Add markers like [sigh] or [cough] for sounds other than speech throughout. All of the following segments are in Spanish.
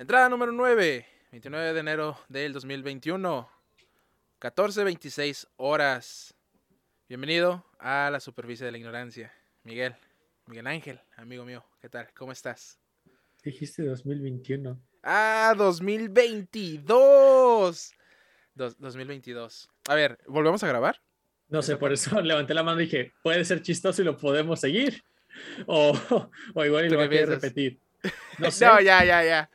Entrada número 9, 29 de enero del 2021, 14.26 horas. Bienvenido a la superficie de la ignorancia. Miguel, Miguel Ángel, amigo mío, ¿qué tal? ¿Cómo estás? Dijiste 2021. Ah, 2022. 2022. A ver, ¿volvemos a grabar? No sé, por eso [laughs] levanté la mano y dije, puede ser chistoso y lo podemos seguir. [laughs] O, o igual y lo voy a repetir. [laughs] No, sé. no, ya, ya, ya.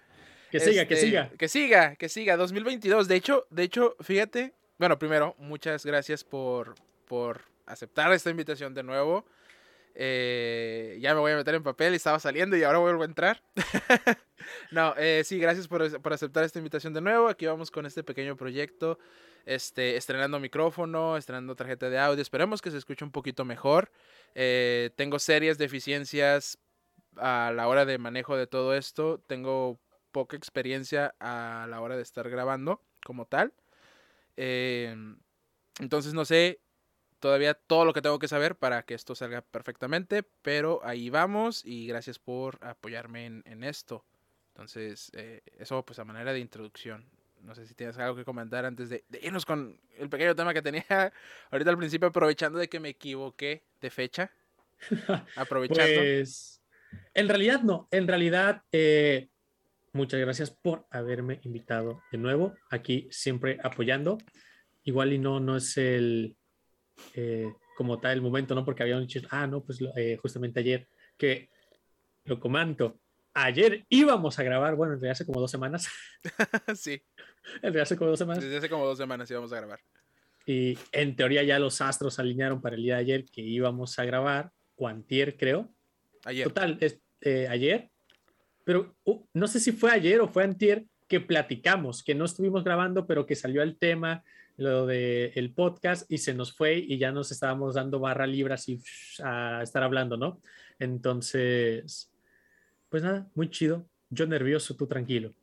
Que siga, que Este, siga. Que siga, que siga. 2022. De hecho, de hecho, fíjate. Bueno, primero, muchas gracias por, por aceptar esta invitación de nuevo. Eh, ya me voy a meter en papel y estaba saliendo y ahora vuelvo a entrar. [laughs] no, eh, sí, gracias por, por, aceptar esta invitación de nuevo. Aquí vamos con este pequeño proyecto. Este, estrenando micrófono, estrenando tarjeta de audio. Esperemos que se escuche un poquito mejor. Eh, tengo serias deficiencias a la hora de manejo de todo esto. Tengo poca experiencia a la hora de estar grabando como tal. Eh, entonces no sé todavía todo lo que tengo que saber para que esto salga perfectamente, pero ahí vamos y gracias por apoyarme en, en esto. Entonces, eh, eso pues a manera de introducción. No sé si tienes algo que comentar antes de, de, irnos con el pequeño tema que tenía [laughs] ahorita al principio, aprovechando de que me equivoqué de fecha. [laughs] Aprovechando. pues, en realidad no, en realidad eh, muchas gracias por haberme invitado de nuevo, aquí siempre apoyando. Igual y no, no es el, eh, como tal el momento, ¿no? Porque habían dicho, ah, no, pues eh, justamente ayer, que lo comento, ayer íbamos a grabar, bueno, en realidad hace como dos semanas. [laughs] sí. En realidad hace como dos semanas. Desde hace como dos semanas íbamos a grabar. Y en teoría ya los astros alinearon para el día de ayer que íbamos a grabar, o antier, creo. Ayer. Total, es, eh, ayer. Pero uh, no sé si fue ayer o fue antier que platicamos, que no estuvimos grabando, pero que salió el tema, lo del el podcast, y se nos fue y ya nos estábamos dando barra libre así a estar hablando, ¿no? Entonces, pues nada, muy chido. Yo nervioso, tú tranquilo.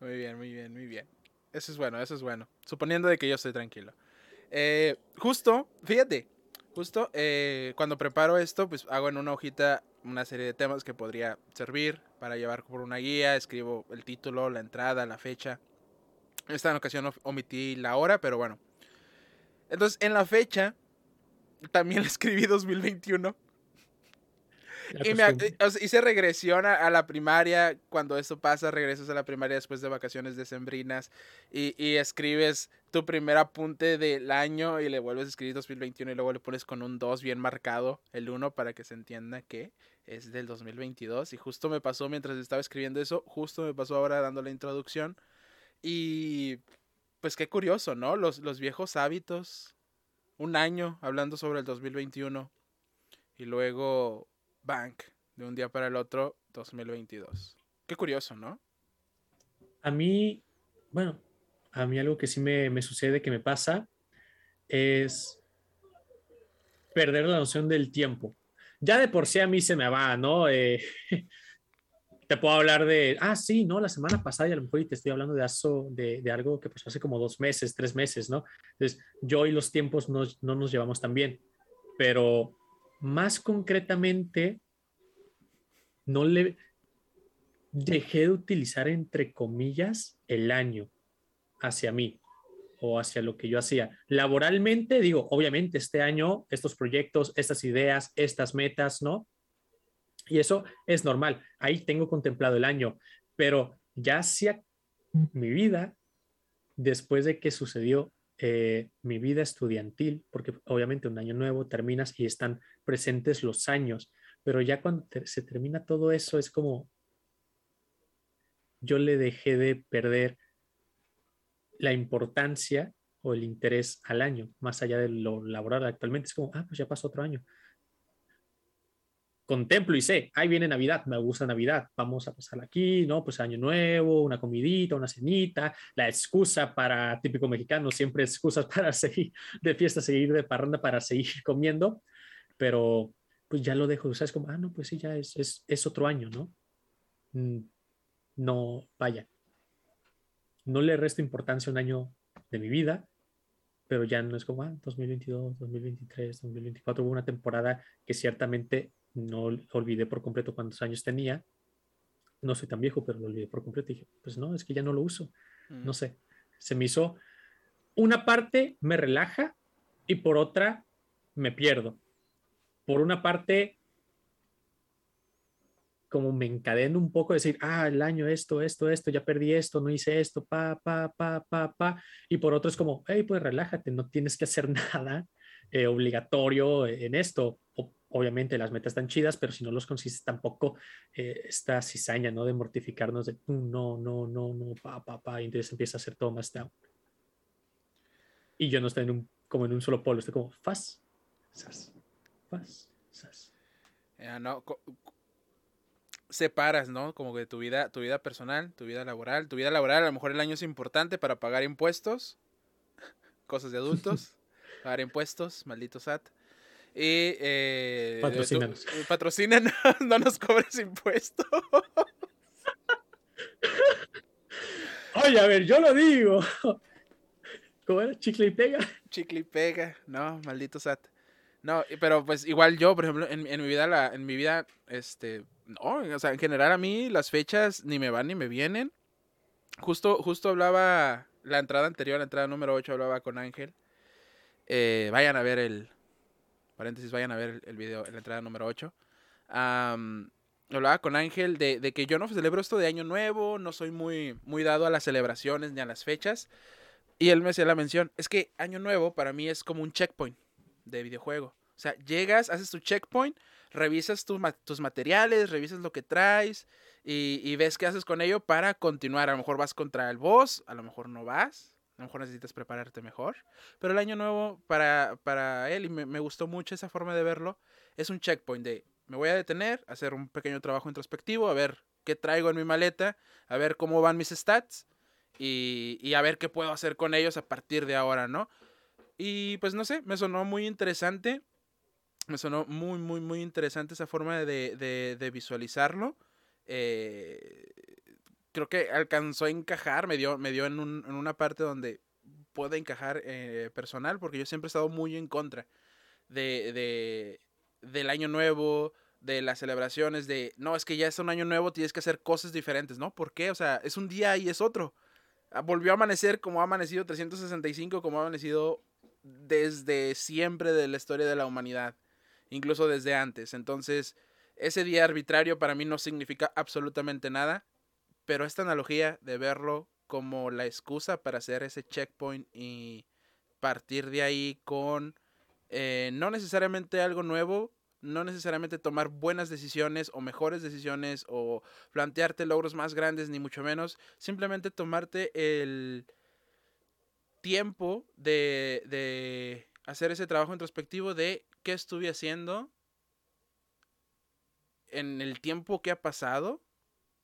Muy bien, muy bien, muy bien. Eso es bueno, eso es bueno. Suponiendo de que yo estoy tranquilo. Eh, justo, fíjate, justo eh, cuando preparo esto, pues hago en una hojita una serie de temas que podría servir para llevar por una guía. Escribo el título, la entrada, la fecha. Esta en ocasión omití la hora, pero bueno. Entonces, en la fecha, también [laughs] escribí 2021. Y me, hice regresión a, a, la primaria. Cuando esto pasa, regresas a la primaria después de vacaciones decembrinas y, y, escribes tu primer apunte del año y le vuelves a escribir 2021 y luego le pones con un 2 bien marcado el 1 para que se entienda que es del 2022. Y justo me pasó mientras estaba escribiendo eso, justo me pasó ahora dando la introducción. Y pues qué curioso, ¿no? Los, los viejos hábitos. Un año hablando sobre el 2021 y luego Bank de un día para el otro 2022. Qué curioso, ¿no? A mí, bueno, a mí algo que sí me, me, sucede, que me pasa, es perder la noción del tiempo. Ya de por sí a mí se me va, ¿no? Eh, [laughs] te puedo hablar de, ah, sí, no, la semana pasada y a lo mejor te estoy hablando de, aso, de, de algo que pasó hace como dos meses, tres meses, ¿no? Entonces, yo y los tiempos no, no nos llevamos tan bien, pero más concretamente, no le dejé de utilizar entre comillas el año hacia mí o hacia lo que yo hacía. Laboralmente, digo, obviamente este año, estos proyectos, estas ideas, estas metas, ¿no? Y eso es normal. Ahí tengo contemplado el año, pero ya hacia mi vida, después de que sucedió eh, mi vida estudiantil, porque obviamente un año nuevo terminas y están presentes los años, pero ya cuando te, se termina todo eso es como yo le dejé de perder la importancia o el interés al año, más allá de lo laboral actualmente. Es como, ah, pues ya pasó otro año. Contemplo y sé, ahí viene Navidad, me gusta Navidad, vamos a pasar aquí, ¿no? Pues año nuevo, una comidita, una cenita, la excusa para, típico mexicano, siempre excusas [laughs] para seguir de fiesta, seguir de parranda, para seguir comiendo, pero pues ya lo dejo, ¿sabes? Como, ah, no, pues sí, ya es, es, es otro año, ¿no? No, vaya, no le resto importancia a un año de mi vida, pero ya no es como, ah, 2022, 2023, 2024, hubo una temporada que ciertamente no olvidé por completo cuántos años tenía, no soy tan viejo, pero lo olvidé por completo. Y dije, pues no, es que ya no lo uso. Mm. No sé. Se me hizo. Una parte me relaja y por otra me pierdo. Por una parte, como me encadeno un poco, decir, ah, el año, esto, esto, esto, ya perdí esto, no hice esto, pa, pa, pa, pa, pa. Y por otro es como, hey, pues relájate, no tienes que hacer [laughs] nada eh, obligatorio en esto. O- obviamente las metas están chidas, pero si no los consigues tampoco eh, esta cizaña, ¿no? De mortificarnos de, "Mm, no, no, no, no, pa, pa, pa, y entonces empieza a ser todo más down. Y yo no estoy en un, como en un solo polo, estoy como, faz, sas, faz, sas. Ya, no, separas, ¿no? Como que tu vida, tu vida personal, tu vida laboral. Tu vida laboral, a lo mejor el año es importante para pagar impuestos, [laughs] cosas de adultos, [laughs] pagar impuestos, maldito SAT. Y eh, Patrocínanos. patrocínanos, [laughs] no nos cobres impuestos. [laughs] Oye, a ver, yo lo digo. [laughs] ¿Cómo era? Chicle y pega. Chicle y pega, no, maldito SAT. No, pero pues igual yo, por ejemplo, en, en mi vida, la, en mi vida, este, no, o sea, en general a mí las fechas ni me van ni me vienen. Justo, justo hablaba, la entrada anterior, la entrada número 8, hablaba con Ángel. Eh, vayan a ver el, paréntesis, vayan a ver el, video, la entrada número 8. Am, hablaba con Ángel de, que yo no celebro esto de Año Nuevo, no soy muy, muy dado a las celebraciones ni a las fechas. Y él me hacía la mención, es que Año Nuevo para mí es como un checkpoint de videojuego. O sea, llegas, haces tu checkpoint, revisas tu tus materiales, revisas lo que traes y, y ves qué haces con ello para continuar. A lo mejor vas contra el boss, a lo mejor no vas, a lo mejor necesitas prepararte mejor. Pero el Año Nuevo para, para él, y me, me gustó mucho esa forma de verlo, es un checkpoint de me voy a detener, hacer un pequeño trabajo introspectivo, a ver qué traigo en mi maleta, a ver cómo van mis stats y, y a ver qué puedo hacer con ellos a partir de ahora, ¿no? Y pues no sé, me sonó muy interesante. Me sonó muy, muy, muy interesante esa forma de, de- de visualizarlo. Eh, creo que alcanzó a encajar, me dio, me dio en, un- en una parte donde puede encajar eh, personal, porque yo siempre he estado muy en contra de, de- del año nuevo, de las celebraciones, de, no, es que ya es un año nuevo, tienes que hacer cosas diferentes, ¿no? ¿Por qué? O sea, es un día y es otro. Ah, Volvió a amanecer como ha amanecido 365, como ha amanecido desde siempre de la historia de la humanidad, incluso desde antes. Entonces, ese día arbitrario para mí no significa absolutamente nada, pero esta analogía de verlo como la excusa para hacer ese checkpoint y partir de ahí con eh, no necesariamente algo nuevo, no necesariamente tomar buenas decisiones o mejores decisiones o plantearte logros más grandes, ni mucho menos, simplemente tomarte el tiempo de, de hacer ese trabajo introspectivo de qué estuve haciendo en el tiempo que ha pasado,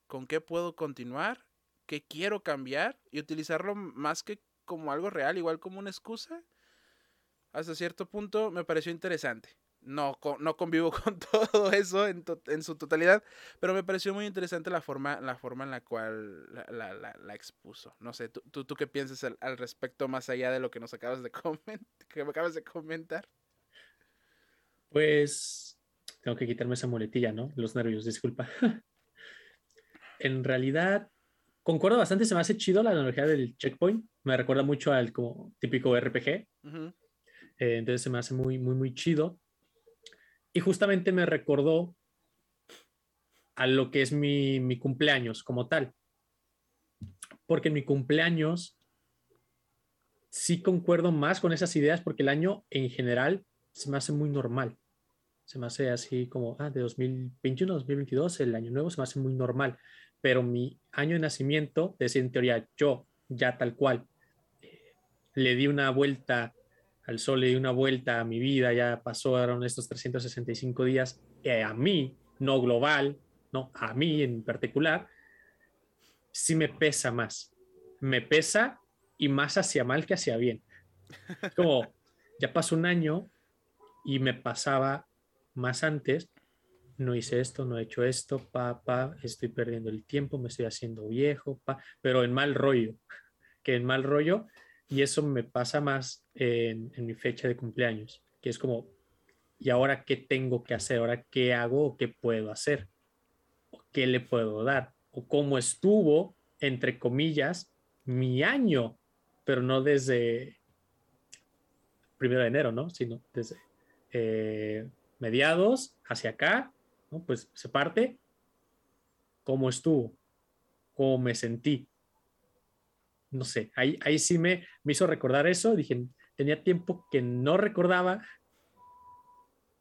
con qué puedo continuar, qué quiero cambiar y utilizarlo más que como algo real, igual como una excusa. Hasta cierto punto me pareció interesante. No, no convivo [laughs] con todo eso en, su totalidad, pero me pareció muy interesante la forma, en la cual la, expuso. No sé, ¿tú, qué piensas al, respecto más allá de lo que nos acabas de, [laughs] acabas de comentar? Pues tengo que quitarme esa muletilla, ¿no? Los nervios, disculpa. [laughs] en realidad, concuerdo bastante, se me hace chido la analogía del checkpoint. Me recuerda mucho al como típico RPG. Ujú, eh, entonces se me hace muy, muy, muy chido. Y justamente me recordó a lo que es mi, mi cumpleaños como tal. Porque en mi cumpleaños sí concuerdo más con esas ideas porque el año en general se me hace muy normal. Se me hace así como, ah, de 2021, 2022, el año nuevo se me hace muy normal. Pero mi año de nacimiento, decir, en teoría, yo ya tal cual, eh, le di una vuelta al sol, le di una vuelta a mi vida, ya pasaron estos 365 días, eh, a mí, no global, no, a mí en particular, sí me pesa más. Me pesa y más hacia mal que hacia bien. [laughs] Como ya pasó un año y me pasaba más antes, no hice esto, no he hecho esto, pa, pa, estoy perdiendo el tiempo, me estoy haciendo viejo, pa, pero en mal rollo, [laughs] que en mal rollo, y eso me pasa más en, en mi fecha de cumpleaños, que es como, ¿y ahora qué tengo que hacer? ¿Ahora qué hago o qué puedo hacer? ¿O qué le puedo dar? o cómo estuvo, entre comillas, mi año, pero no desde primero de enero, ¿no? Sino desde eh, mediados hacia acá, ¿no? Pues se parte, cómo estuvo, cómo me sentí. No sé, ahí, ahí sí me, me hizo recordar eso. Dije, tenía tiempo que no recordaba,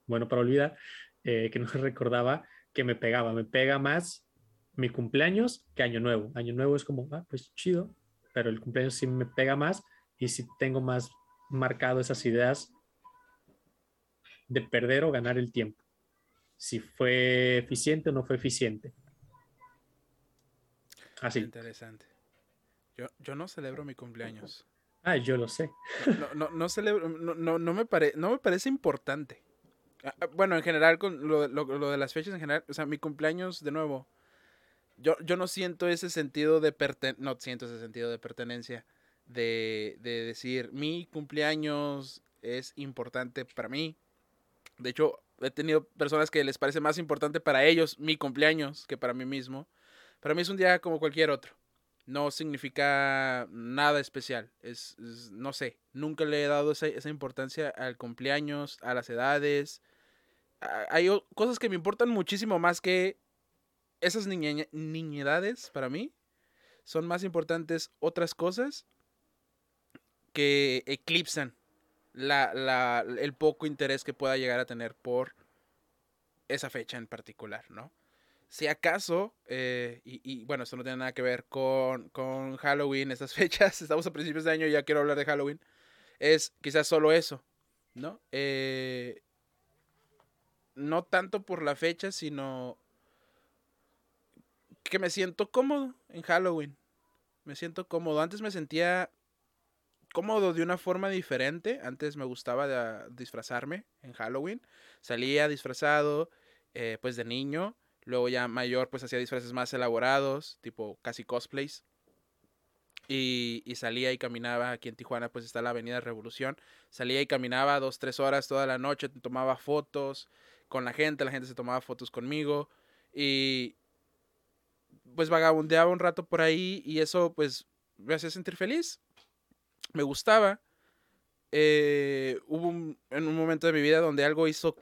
bueno, para olvidar, eh, que no [laughs] recordaba que me pegaba. Me pega más mi cumpleaños que Año Nuevo. Año Nuevo es como, ah, pues chido, pero el cumpleaños sí me pega más y sí tengo más marcado esas ideas de perder o ganar el tiempo. Si fue eficiente o no fue eficiente. Así. Interesante. Yo, yo no celebro mi cumpleaños. Ah, yo lo sé. No, no, no celebro, no, no, no me pare, no me parece importante. Ah, ah, Bueno, en general, con lo, lo- lo de las fechas en general, o sea, mi cumpleaños, de nuevo, yo, yo no siento ese sentido de pertenencia, no siento ese sentido de pertenencia, de, de decir, mi cumpleaños es importante para mí. De hecho, he tenido personas que les parece más importante para ellos mi cumpleaños que para mí mismo. Para mí es un día como cualquier otro. No significa nada especial. Es, no sé, nunca le he dado esa, esa importancia al cumpleaños, a las edades. A- Hay cosas que me importan muchísimo más que esas niñe- niñedades para mí. Son más importantes otras cosas que eclipsan la, la- el poco interés que pueda llegar a tener por esa fecha en particular, ¿no? Si acaso, eh, y, y, bueno, esto no tiene nada que ver con, con Halloween, estas [laughs] fechas, estamos a principios de año y ya quiero hablar de Halloween, es quizás solo eso, ¿no? Eh, no tanto por la fecha, sino que me siento cómodo en Halloween. Me siento cómodo. Antes me sentía cómodo de una forma diferente. Antes me gustaba disfrazarme en Halloween. Salía disfrazado, eh, pues de niño. Luego ya mayor, pues hacía disfraces más elaborados, tipo casi cosplays. Y, y salía y caminaba. Aquí en Tijuana, pues está la Avenida Revolución. Salía y caminaba dos, tres horas toda la noche. Tomaba fotos con la gente. La gente se tomaba fotos conmigo. Y pues vagabundeaba un rato por ahí. Y eso, pues, me hacía sentir feliz. Me gustaba. Eh, hubo en un momento de mi vida donde algo hizo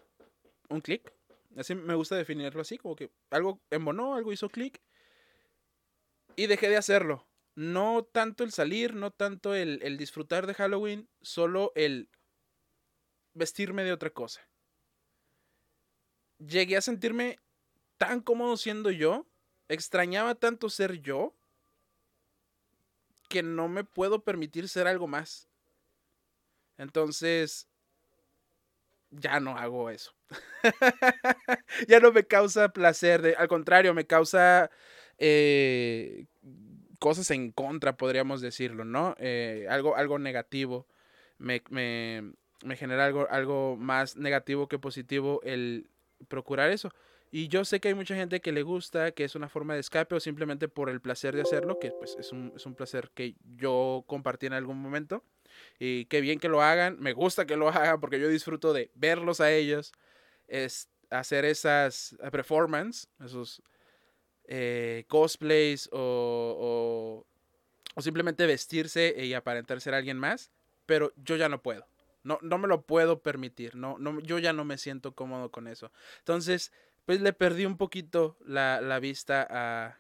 un clic. Así me gusta definirlo así, como que algo embonó, algo hizo clic. Y dejé de hacerlo. No tanto el salir, no tanto el, el disfrutar de Halloween, solo el vestirme de otra cosa. Llegué a sentirme tan cómodo siendo yo, extrañaba tanto ser yo, que no me puedo permitir ser algo más. Entonces, ya no hago eso. [laughs] ya no me causa placer, de- al contrario, me causa eh, cosas en contra, podríamos decirlo, ¿no? Eh, algo, algo negativo. Me, me- me genera algo, algo más negativo que positivo el procurar eso. Y yo sé que hay mucha gente que le gusta, que es una forma de escape o simplemente por el placer de hacerlo, que pues es un, es un placer que yo compartí en algún momento. Y qué bien que lo hagan, me gusta que lo [laughs] hagan porque yo disfruto de verlos a ellos, es hacer esas eh, performance, esos eh, cosplays o, o, o simplemente vestirse y aparentar ser alguien más, pero yo ya no puedo. No, no me lo puedo permitir, no, no, yo ya no me siento cómodo con eso. Entonces, pues le perdí un poquito la, la vista a,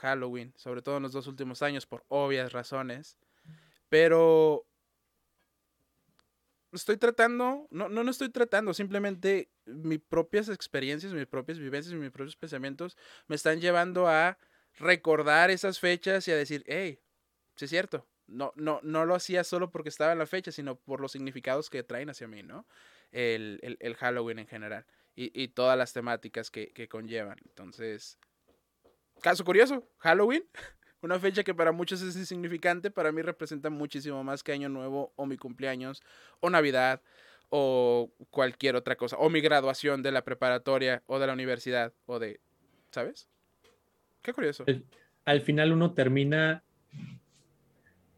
Halloween, sobre todo en los dos últimos años, por obvias razones. Pero estoy tratando, no, no, no estoy tratando, simplemente mis propias experiencias, mis propias vivencias mis propios pensamientos me están llevando a recordar esas fechas y a decir, hey, sí es cierto, no, no, no lo hacía solo porque estaba en la fecha, sino por los significados que traen hacia mí, ¿no? El, el, el Halloween en general y, y todas las temáticas que, que conllevan. Entonces, caso curioso, Halloween, [laughs] una fecha que para muchos es insignificante, para mí representa muchísimo más que Año Nuevo o mi cumpleaños o Navidad o cualquier otra cosa, o mi graduación de la preparatoria o de la universidad o de, ¿sabes? Qué curioso. Al, al final uno termina,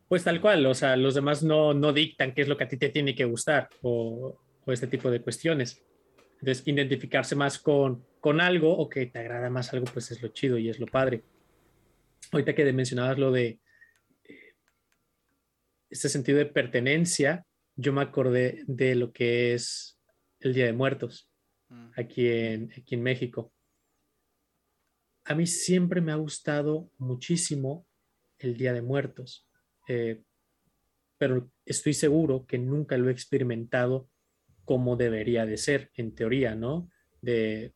pues tal cual, o sea, los demás no, no dictan qué es lo que a ti te tiene que gustar o, o este tipo de cuestiones. Entonces, identificarse más con, con algo o que te agrada más algo, pues es lo chido y es lo padre. ahorita que mencionabas lo de eh, este sentido de pertenencia, yo me acordé de lo que es el Día de Muertos mm. aquí en, aquí en México. A mí siempre me ha gustado muchísimo el Día de Muertos, eh, pero estoy seguro que nunca lo he experimentado como debería de ser, en teoría, ¿no? De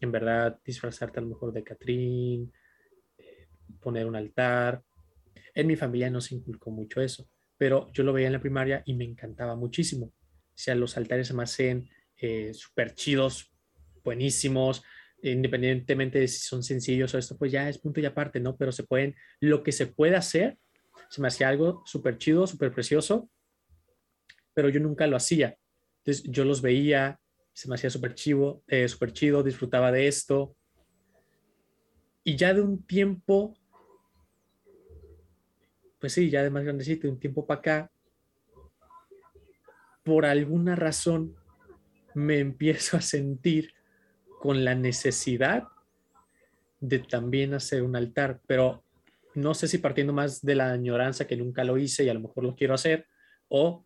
en verdad disfrazarte a lo mejor de Catrín, eh, poner un altar. En mi familia no se inculcó mucho eso, pero yo lo veía en la primaria y me encantaba muchísimo. O sea, los altares se me hacen eh, súper chidos, buenísimos, independientemente de si son sencillos o esto, pues ya es punto y aparte, ¿no? Pero se pueden, lo que se puede hacer, se me hacía algo súper chido, súper precioso, pero yo nunca lo hacía. Entonces yo los veía, se me hacía súper chido, eh, super chido, disfrutaba de esto. Y ya de un tiempo, pues sí, ya de más grandecito, un tiempo para acá, por alguna razón me [laughs] empiezo a sentir con la necesidad de también hacer un altar, pero no sé si partiendo más de la añoranza que nunca lo hice y a lo mejor lo quiero hacer, o,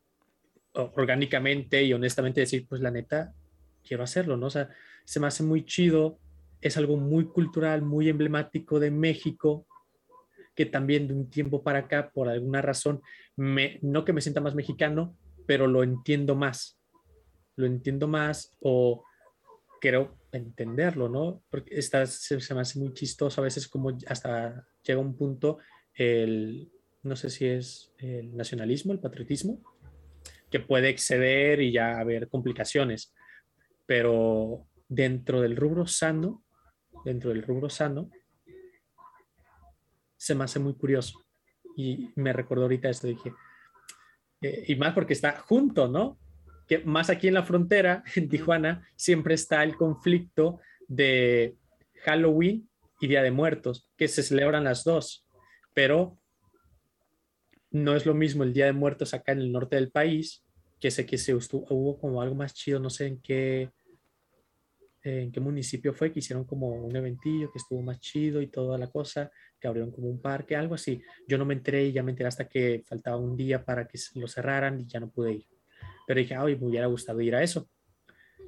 orgánicamente y honestamente decir, pues la neta, quiero hacerlo, ¿no? O sea, se me hace muy chido, es algo muy cultural, muy emblemático de México, que también de un tiempo para acá, por alguna razón, me, no que me sienta más mexicano, pero lo entiendo más, lo entiendo más o quiero entenderlo, ¿no? Porque está, se, me hace muy chistoso a veces como hasta llega un punto el, no sé si es el nacionalismo, el patriotismo, que puede exceder y ya haber complicaciones, pero dentro del rubro sano, dentro del rubro sano, se me hace muy curioso. Y me recordó ahorita esto, dije, eh, y más porque está junto, ¿no? que más aquí en la frontera, [laughs] en Tijuana, siempre está el conflicto de Halloween y Día de Muertos, que se celebran las dos, pero no es lo mismo el Día de Muertos acá en el norte del país, que sé que se hubo como algo más chido, no sé en qué, en qué municipio fue, que hicieron como un eventillo que estuvo más chido y toda la cosa, que abrieron como un parque, algo así. Yo no me enteré y ya me enteré hasta que faltaba un día para que lo cerraran y ya no pude ir. Pero dije, ay, me hubiera gustado ir a eso,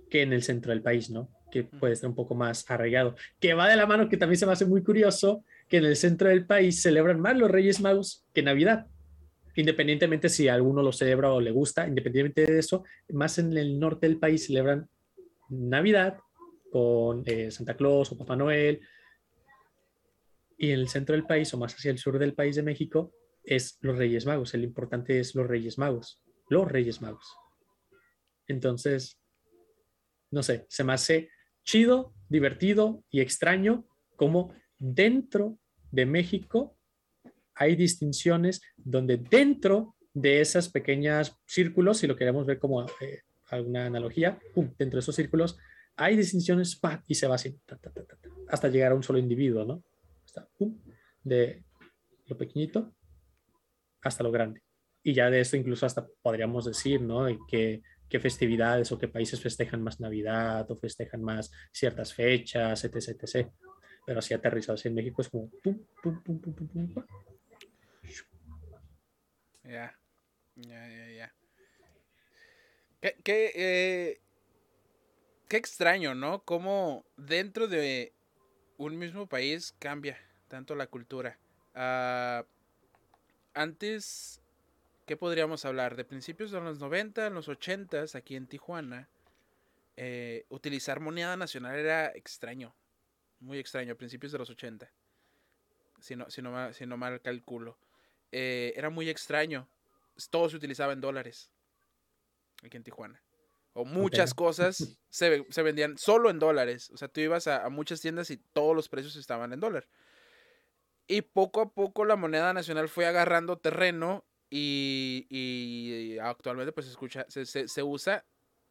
que en el centro del país, ¿no? Que puede estar un poco más arraigado. Que va de la mano, que también se me hace muy curioso, que en el centro del país celebran más los Reyes Magos que Navidad. Independientemente si alguno lo celebra o le gusta, independientemente de eso, más en el norte del país celebran Navidad con eh, Santa Claus o Papá Noel. Y en el centro del país o más hacia el sur del país de México es los Reyes Magos. El importante es los Reyes Magos. Los Reyes Magos. Entonces, no sé, se me hace chido, divertido y extraño como dentro de México hay distinciones donde dentro de esas pequeñas círculos, si lo queremos ver como eh, alguna analogía, dentro de esos círculos hay distinciones y se va así hasta llegar a un solo individuo, ¿no? de lo pequeñito hasta lo grande. Y ya de esto incluso hasta podríamos decir, ¿no? Que qué festividades o qué países festejan más Navidad o festejan más ciertas fechas, etc. etc. Pero así aterrizados en México es como pum, pum, pum, pum, pum, pum. Ya, ya, ya, ya. Qué, qué, eh, qué extraño, ¿no? Cómo dentro de un mismo país cambia tanto la cultura. Uh, antes ¿Qué podríamos hablar? De principios de los 90, los 80, aquí en Tijuana, eh, utilizar moneda nacional era extraño. Muy extraño, a principios de los 80. Si no, si no, si no mal calculo. Eh, era muy extraño. Todo se utilizaba en dólares. Aquí en Tijuana. O muchas cosas [laughs] se, se, vendían solo en dólares. O sea, tú ibas a, a muchas tiendas y todos los precios estaban en dólar. Y poco a poco la moneda nacional fue agarrando terreno y, actualmente pues se, escucha, se, se, usa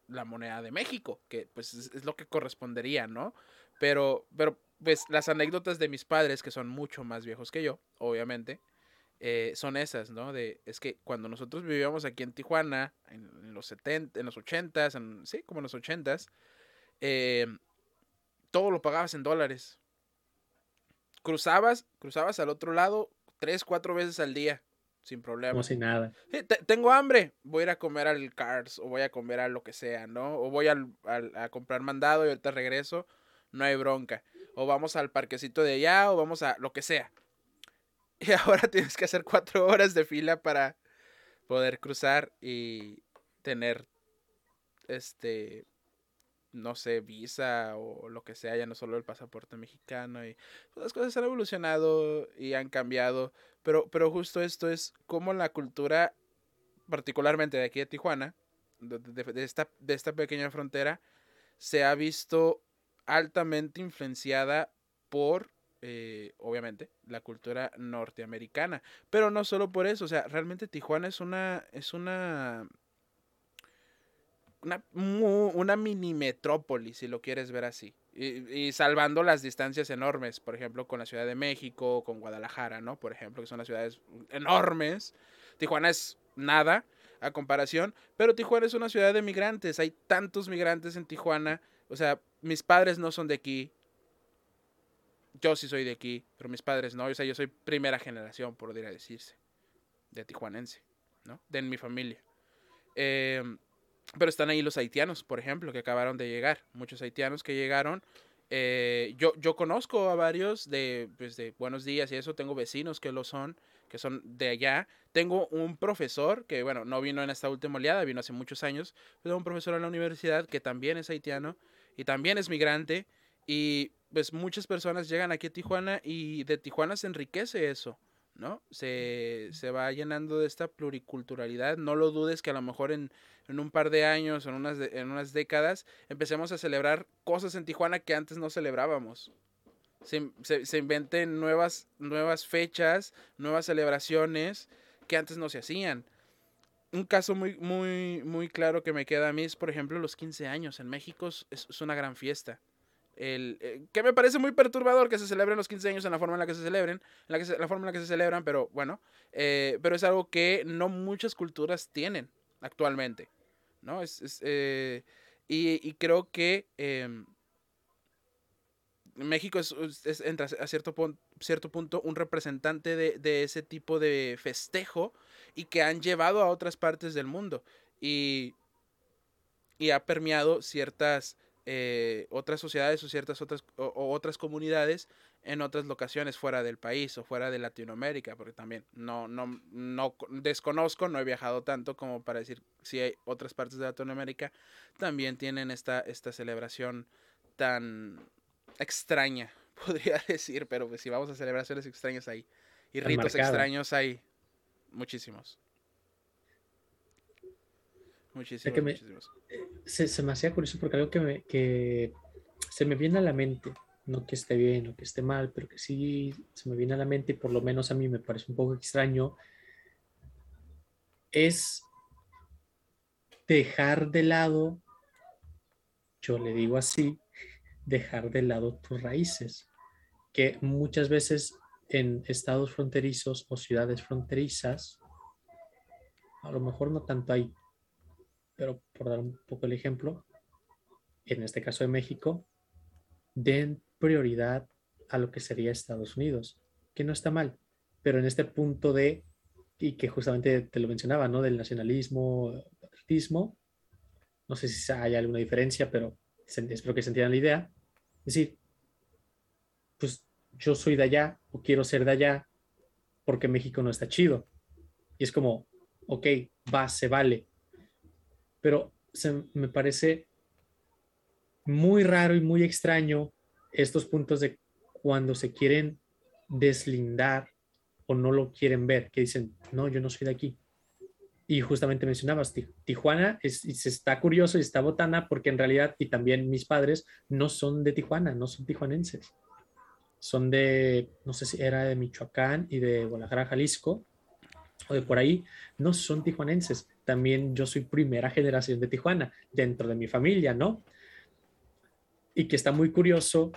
la moneda de México, que pues es, lo que correspondería, ¿no? Pero, pero pues las anécdotas de mis padres, que son mucho más viejos que yo, obviamente, eh, son esas, ¿no? De, es que cuando nosotros vivíamos aquí en Tijuana, en, los 70, en los 80s, en, sí, como en los 80s, eh, todo lo pagabas en dólares. cruzabas, cruzabas al otro lado tres, cuatro veces al día, sin problema. Como si nada. tengo hambre, voy a ir a comer al Cars o voy a comer a lo que sea, ¿no? O voy al, a comprar mandado y ahorita regreso, no hay bronca. O vamos al parquecito de allá o vamos a lo que sea. [laughs] Y ahora tienes que hacer cuatro horas de fila para poder cruzar y tener este no sé, visa o lo que sea, ya no solo el pasaporte mexicano y pues, las cosas han evolucionado y han cambiado, pero, pero justo esto es como la cultura, particularmente de aquí de Tijuana, de, esta, de esta pequeña frontera, se ha visto altamente influenciada por, eh, obviamente, la cultura norteamericana, pero no solo por eso, o sea, realmente Tijuana es una, es una una, una mini metrópoli, si lo quieres ver así. Y, salvando las distancias enormes, por ejemplo, con la Ciudad de México, con Guadalajara, ¿no? Por ejemplo, que son las ciudades enormes. Tijuana es nada a comparación, pero Tijuana es una ciudad de migrantes. Hay tantos migrantes en Tijuana. O sea, mis padres no son de aquí. Yo sí soy de aquí, pero mis padres no. O sea, yo soy primera generación, podría decirse, de tijuanense, ¿no? De mi familia. Eh, pero están ahí los haitianos, por ejemplo, que acabaron de llegar. Muchos haitianos que llegaron. Eh, yo, yo conozco a varios de, pues, de Buenos Días y eso. Tengo vecinos que lo son, que son de allá. Tengo un profesor que, bueno, no vino en esta última oleada, vino hace muchos años. Pero un profesor en la universidad que también es haitiano y también es migrante. Y pues muchas personas llegan aquí a Tijuana y de Tijuana se enriquece eso. ¿no? Se, se, va llenando de esta pluriculturalidad. No lo dudes que a lo mejor en, en un par de años, en unas, en unas décadas, empecemos a celebrar cosas en Tijuana que antes no celebrábamos. Se, se, inventen nuevas, nuevas fechas, nuevas celebraciones que antes no se hacían. Un caso muy, muy, muy claro que me queda a mí es, por ejemplo, los 15 años. En México es una gran fiesta. Eh, que me parece muy perturbador que se celebren los 15 años en la forma en la que se celebren, en la, que la forma en la que se celebran, pero bueno, eh, pero es algo que no muchas culturas tienen actualmente, ¿no? Es, eh, y, creo que em, México es, es, a cierto, cierto punto un representante de, de, ese tipo de festejo y que han llevado a otras partes del mundo y, y ha permeado ciertas eh, otras sociedades o ciertas otras, o, otras comunidades en otras locaciones fuera del país o fuera de Latinoamérica, porque también no, no, no desconozco, no he viajado tanto como para decir si hay otras partes de Latinoamérica también tienen esta, esta celebración tan extraña, [laughs] podría [laughs] decir, pero pues si vamos a celebraciones extrañas ahí y ritos extraños hay muchísimos. Muchísimos, Se, me hacía curioso porque algo que, me, que se me viene a la mente, no que esté bien o que esté mal, pero que sí se me viene a la mente y por lo menos a mí me parece un poco extraño, es dejar de lado, yo le digo así, dejar de lado tus raíces, que muchas veces en estados fronterizos o ciudades fronterizas, a lo mejor no tanto hay pero por dar un poco el ejemplo, en este caso de México, den prioridad a lo que sería Estados Unidos, que no está mal, pero en este punto de, y que justamente te lo mencionaba, ¿no? Del nacionalismo, patriotismo, no sé si hay alguna diferencia, pero espero que se entienda la idea. Es decir, pues yo soy de allá o quiero ser de allá porque México no está chido. Y es como, ok, va, se vale, pero me parece muy raro y muy extraño estos puntos de cuando se quieren deslindar o no lo quieren ver, que dicen, no, yo no soy de aquí. Y justamente mencionabas, Tijuana es, se está curioso y está botana porque en realidad, y también mis padres, no son de Tijuana, no son tijuanenses. Son de, no sé si era de Michoacán y de Guadalajara, Jalisco, o de por ahí, no son tijuanenses también yo soy primera generación de Tijuana dentro de mi familia, ¿no? Y que está muy curioso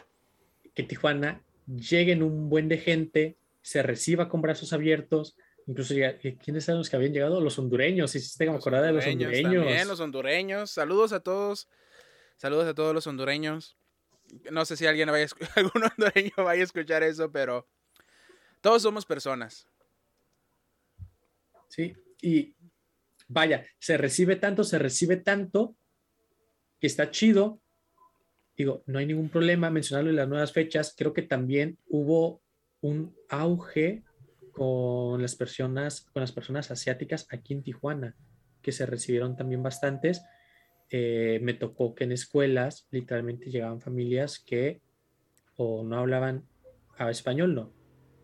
que Tijuana llegue en un buen de gente, se reciba con brazos abiertos, incluso ¿quiénes eran los que habían llegado? Los hondureños, si se me acordar de los hondureños. También, los hondureños, saludos a todos, saludos a todos los hondureños. No sé si alguien vaya a [laughs] algún hondureño vaya a escuchar eso, pero todos somos personas. Sí, y vaya, se recibe tanto, se recibe tanto, que está chido. Digo, no hay ningún problema mencionarlo en las nuevas fechas. Creo que también hubo un auge con las personas, con las personas asiáticas aquí en Tijuana, que se recibieron también bastantes. Eh, me tocó que en escuelas literalmente llegaban familias que o no hablaban a español, no,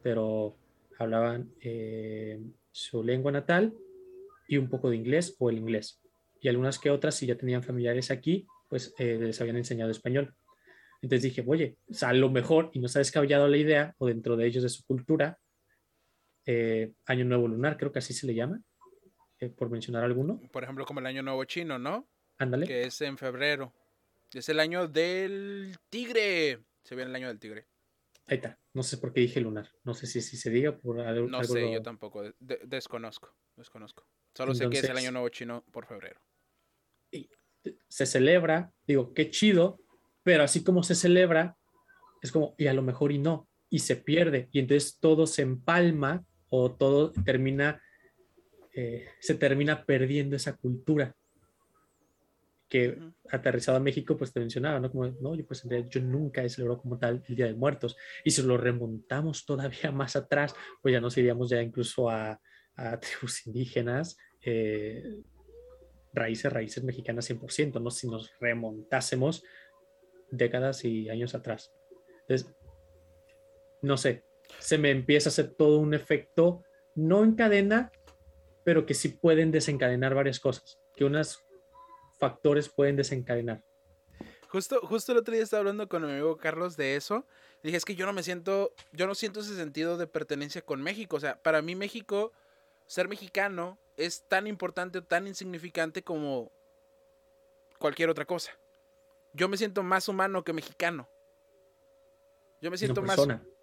pero hablaban eh, su lengua natal y un poco de inglés o el inglés. Y algunas que otras, si ya tenían familiares aquí, pues eh, les habían enseñado español. Entonces dije, oye, a lo mejor, y no se ha descabellado la idea, o dentro de ellos, de su cultura, eh, Año Nuevo Lunar, creo que así se le llama, eh, por mencionar alguno. Por ejemplo, como el Año Nuevo Chino, ¿no? Ándale. Que es en febrero. Es el año del tigre. Se viene el año del tigre. Ahí está. No sé por qué dije lunar. No sé si, si se diga por algo. No sé, yo tampoco. desconozco. Desconozco. Solo sé que es el Año Nuevo Chino por febrero. Y se celebra, digo, qué chido, pero así como se celebra, es como, y a lo mejor y no, y se pierde, y entonces todo se empalma o todo termina, eh, se termina perdiendo esa cultura que aterrizado a México, pues te mencionaba, ¿no? Como, no, yo pues yo nunca he celebrado como tal el Día de Muertos. Y si lo remontamos todavía [laughs] más atrás, pues ya nos iríamos ya incluso a, a tribus [laughs] indígenas, eh, raíces, raíces mexicanas 100%, ¿no? Si nos remontásemos décadas y años atrás. Entonces, no sé, se me empieza a hacer todo un efecto, no en cadena, pero que sí pueden desencadenar varias cosas, que unos factores pueden desencadenar. Justo, justo el otro día estaba hablando con mi amigo Carlos de eso. Dije, es que yo no me siento, yo no siento ese sentido de pertenencia con México. O sea, para mí México, ser mexicano es tan importante o tan insignificante como cualquier otra cosa. Yo me siento más humano que mexicano. Yo me siento más.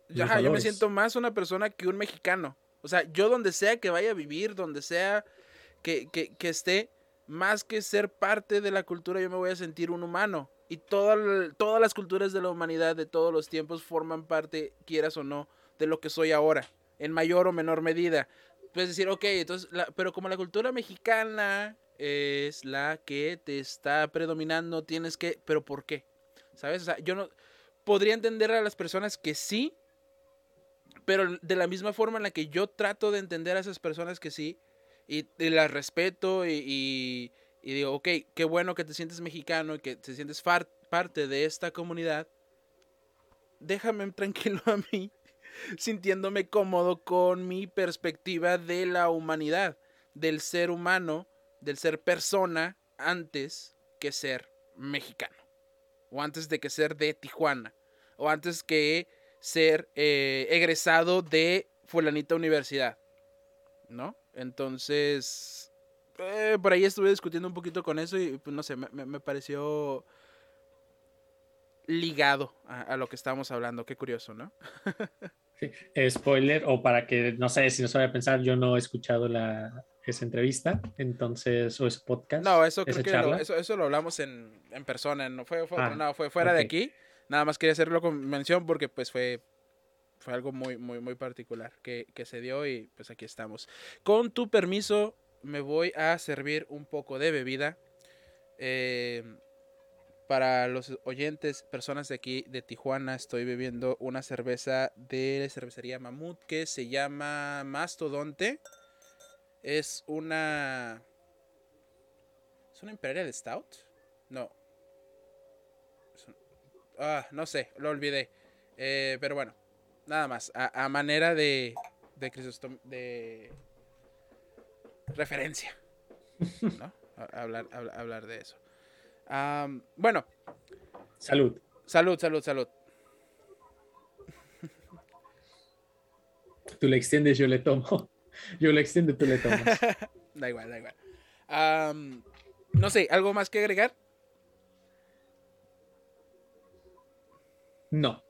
yo me siento más una persona que un mexicano. O sea, yo donde sea que vaya a vivir, donde sea que, esté, más que ser parte de la cultura, yo me voy a sentir un humano. Y todas las culturas de la humanidad de todos los tiempos forman parte, quieras o no, de lo que soy ahora, en mayor o menor medida. Puedes decir, ok, entonces, pero como la cultura mexicana es la que te está predominando, tienes que, pero ¿por qué? ¿Sabes? O sea, yo no podría entender a las personas que sí, pero de la misma forma en la que yo trato de entender a esas personas que sí, y, las respeto y, digo, ok, qué bueno que te sientes mexicano y que te sientes parte de esta comunidad, déjame [laughs] tranquilo a mí, sintiéndome cómodo con mi perspectiva de la humanidad, del ser humano del ser persona antes que ser mexicano. O antes de que ser de Tijuana. O antes que ser eh, egresado de fulanita universidad. ¿No? Entonces, eh, por ahí estuve discutiendo un poquito con eso y pues, no sé, me, pareció ligado a, lo que estábamos hablando. Qué curioso, ¿no? [laughs] sí. Spoiler, o para que no sé si no sabe pensar, yo no he escuchado la, esa entrevista, entonces, o ese podcast. No, eso creo que lo, eso, eso, lo hablamos en, en persona, no fue, fue, ah, fue fuera de aquí. Nada más quería hacerlo con mención porque pues fue, fue algo muy, muy, muy particular que, que se dio y pues aquí estamos. Con tu permiso, me voy a servir un poco de bebida. Eh, para los oyentes, personas de aquí de Tijuana, estoy bebiendo una cerveza de la cervecería Mamut que se llama Mastodonte. Es una. ¿Es una Imperial Stout? No. Ah, no sé, lo olvidé. Eh, pero bueno, nada más. A, manera de. De De. Referencia. ¿No? hablar, hablar, de eso. Bueno. Salud. Salud, salud, salud. Tú le extiendes, yo le tomo. [laughs] Yo le extiendo, tú le tomas. [laughs] da igual, da igual. no sé, ¿algo más que agregar? No.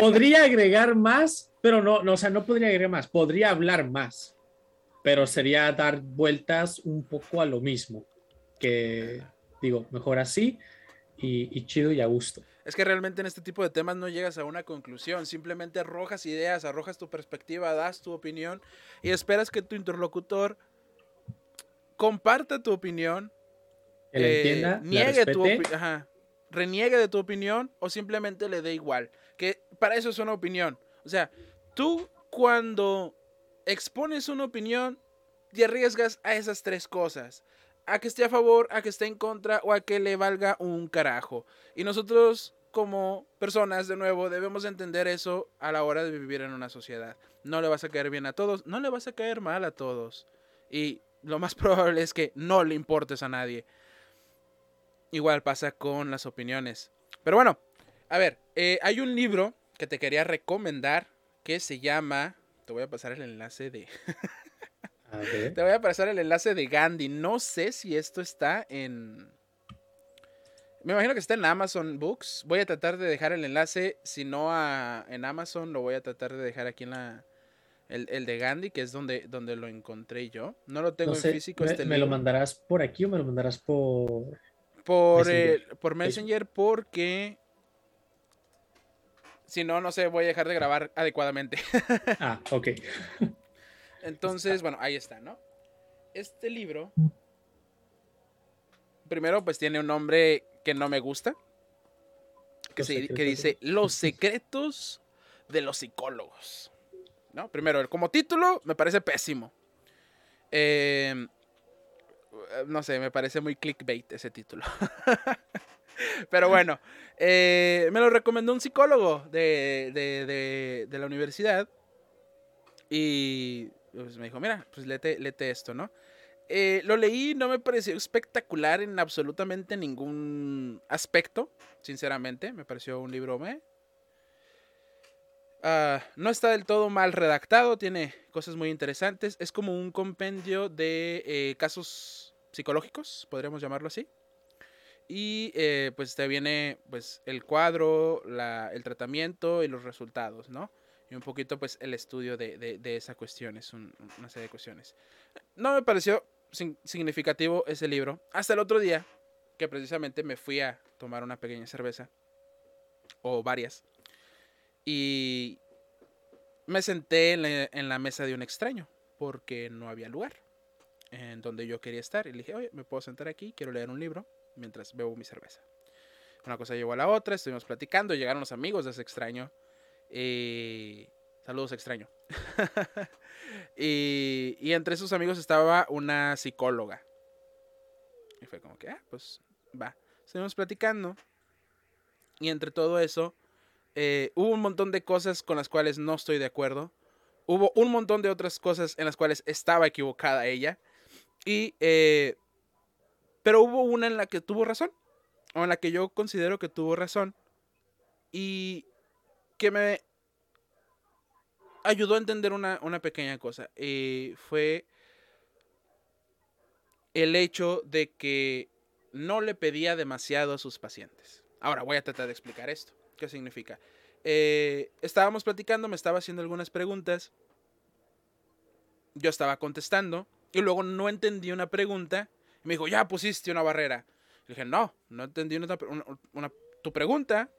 Podría agregar más, pero no, no, o sea, no podría agregar más. Podría hablar más, pero sería dar vueltas un poco a lo mismo. Que digo, mejor así y, chido y a gusto. Es que realmente en este tipo de temas no llegas a una conclusión, simplemente arrojas ideas, arrojas tu perspectiva, das tu opinión y esperas que tu interlocutor comparta tu opinión, eh, entienda, niegue tu respete. opi- ajá, reniegue de tu opinión o simplemente le dé igual. Que para eso es una opinión. O sea, tú cuando expones una opinión, te arriesgas a esas tres cosas. A que esté a favor, a que esté en contra o a que le valga un carajo. Y nosotros como personas, de nuevo, debemos entender eso a la hora de vivir en una sociedad. No le vas a caer bien a todos, no le vas a caer mal a todos. Y lo más [laughs] probable es que no le importes a nadie. Igual pasa con las opiniones. Pero bueno, a ver, eh, hay un libro que te quería recomendar que se llama... Te voy a pasar el enlace de... [laughs] A ver. Te voy a pasar el enlace de Gandhi. No sé si esto está en... Me imagino que está en Amazon Books. Voy a tratar de dejar el enlace. Si no a- en Amazon, lo voy a tratar de dejar aquí en la... El, el de Gandhi, que es donde, donde lo encontré yo. No lo tengo No sé, en físico me, este me lo mandarás por aquí o me lo mandarás por. Por, Messenger. eh, por Messenger porque... Si no, no sé, voy a dejar de grabar adecuadamente. [laughs] Ah, ok. [laughs] Entonces, bueno, ahí está, ¿no? Este libro, primero, pues tiene un nombre que no me gusta, que, se- que dice Los secretos de los psicólogos. ¿No? Primero, como título, me parece pésimo. Eh, no sé, me parece muy clickbait ese título. [laughs] Pero bueno, eh, me lo recomendó un psicólogo de, de- de- de la universidad. Y pues, me dijo, mira, pues léete, léete esto, ¿no? Eh, lo leí, no me pareció espectacular en absolutamente ningún aspecto, sinceramente. Me pareció un libro me. Ah, no está del todo mal redactado, tiene cosas muy interesantes. Es como un compendio de eh, casos psicológicos, podríamos llamarlo así. Y eh, pues te viene pues el cuadro, la- el tratamiento y los resultados, ¿no? Y un poquito pues el estudio de, de- esa cuestión, es un- una serie de cuestiones. No me pareció significativo ese libro. Hasta el otro día, que precisamente me fui a tomar una pequeña cerveza, o varias, y me senté en la, en la mesa de un extraño, porque no había lugar en donde yo quería estar. Y le dije, oye, me puedo sentar aquí, quiero leer un libro mientras bebo mi cerveza. Una cosa llevó a la otra, estuvimos platicando, llegaron los amigos de ese extraño. Eh, saludos, extraño. [laughs] y, entre esos amigos estaba una psicóloga. Y fue como que, ah, pues va. Estuvimos platicando. Y entre todo eso, eh, hubo un montón de cosas con las cuales no estoy de acuerdo. Hubo un montón de otras cosas en las cuales estaba equivocada ella. Y, eh, pero hubo una en la que tuvo razón. O en la que yo considero que tuvo razón. Y que me ayudó a entender una, una pequeña cosa. eh, fue el hecho de que no le pedía demasiado a sus pacientes. Ahora voy a tratar de explicar esto. ¿Qué significa? Eh, estábamos platicando, me estaba haciendo algunas preguntas. Yo estaba contestando. Y luego no entendí una pregunta. Y me dijo, ya pusiste una barrera. Dije, no, no entendí una- tu pregunta.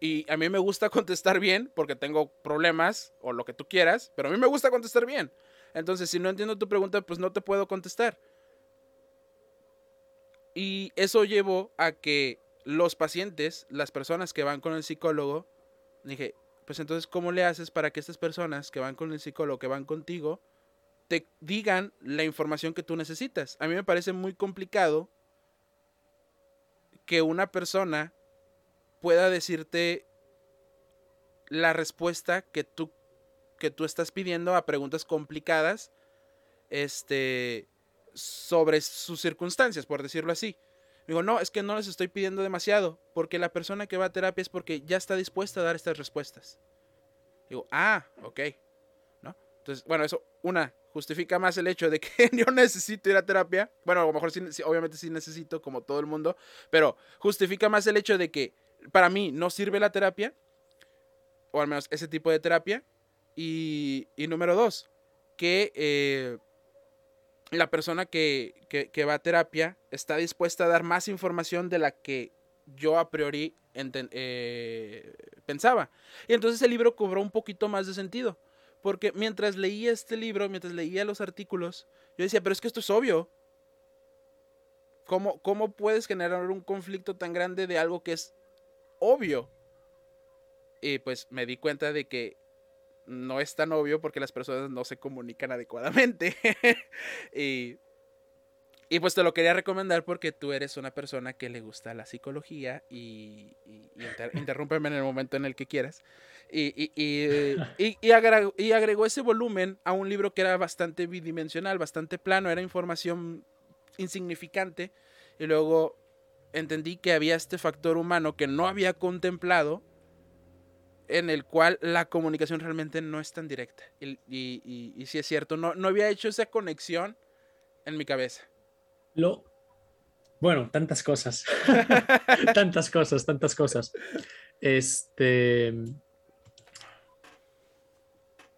Y a mí me gusta [laughs] contestar bien porque tengo problemas o lo que tú quieras, pero a mí me gusta contestar bien. Entonces, si no entiendo tu pregunta, pues no te puedo contestar. Y eso llevó a que los pacientes, las personas que van con el psicólogo, dije, pues entonces, ¿cómo le haces para que estas personas que van con el psicólogo, que van contigo, te digan la información que tú necesitas? A mí me parece muy complicado que una persona pueda decirte la respuesta que tú, que tú estás pidiendo a preguntas complicadas este, sobre sus circunstancias, por decirlo así. Digo, no, es que no les estoy pidiendo demasiado, porque la persona que va a terapia es porque ya está dispuesta a dar estas respuestas. Digo, ah, ok. ¿No? Entonces, bueno, eso, una, justifica más el hecho de que [laughs] yo necesito ir a terapia. Bueno, a lo mejor sí, obviamente sí necesito, como todo el mundo, pero justifica más el hecho de que para mí no sirve la terapia, o al menos ese tipo de terapia. Y, y número dos, que eh, la persona que, que, va a terapia está dispuesta a dar más información de la que yo a priori eh, pensaba. Y entonces el libro cobró un poquito más de sentido. Porque mientras leía este libro, mientras leía los artículos, yo decía, pero es que esto es obvio. ¿Cómo, cómo puedes generar un conflicto tan grande de algo que es obvio? Y pues me di cuenta de que no es tan obvio porque las personas no se comunican adecuadamente. [laughs] y y pues te lo quería recomendar porque tú eres una persona que le gusta la psicología y, interrúmpeme en el momento en el que quieras. Y, y, agregó, ese volumen a un libro que era bastante bidimensional, bastante plano, era información insignificante. Y luego entendí que había este factor humano que no había contemplado, en el cual la comunicación realmente no es tan directa. Y, y, si es cierto, no, no había hecho esa conexión en mi cabeza. Lo, bueno, tantas cosas. [laughs] [laughs] tantas cosas, tantas cosas. Este.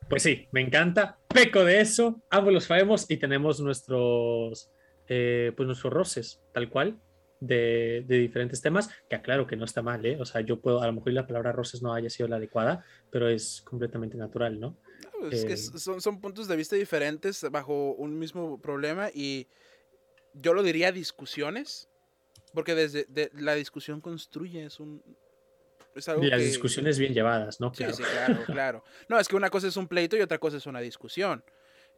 Pues sí, me encanta. Peco de eso. Ambos los sabemos y tenemos nuestros, eh, pues nuestros roces, tal cual, de, diferentes temas. Que aclaro que no está mal, ¿eh? O sea, yo puedo, a lo mejor la palabra roces no haya sido la adecuada, pero es completamente natural, ¿no? es que eh, son, son puntos de vista diferentes bajo un mismo problema y yo lo diría discusiones, porque desde la discusión construye, es un... Es algo Las discusiones bien llevadas, ¿no? Sí, claro. sí, claro, [laughs] claro. No, es que una cosa es un pleito y otra cosa es una discusión.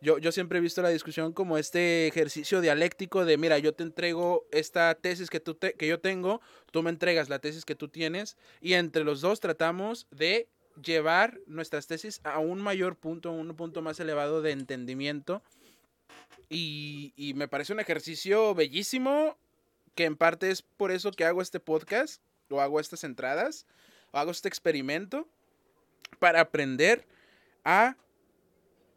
Yo, yo, siempre he visto la discusión como este ejercicio dialéctico de, mira, yo te entrego esta tesis que, tú que yo tengo, tú me entregas la tesis que tú tienes, y entre los dos tratamos de llevar nuestras tesis a un mayor punto, a un punto más elevado de entendimiento y, me parece un ejercicio bellísimo, que en parte es por eso que hago este podcast, o hago estas entradas, o hago este experimento, para aprender a,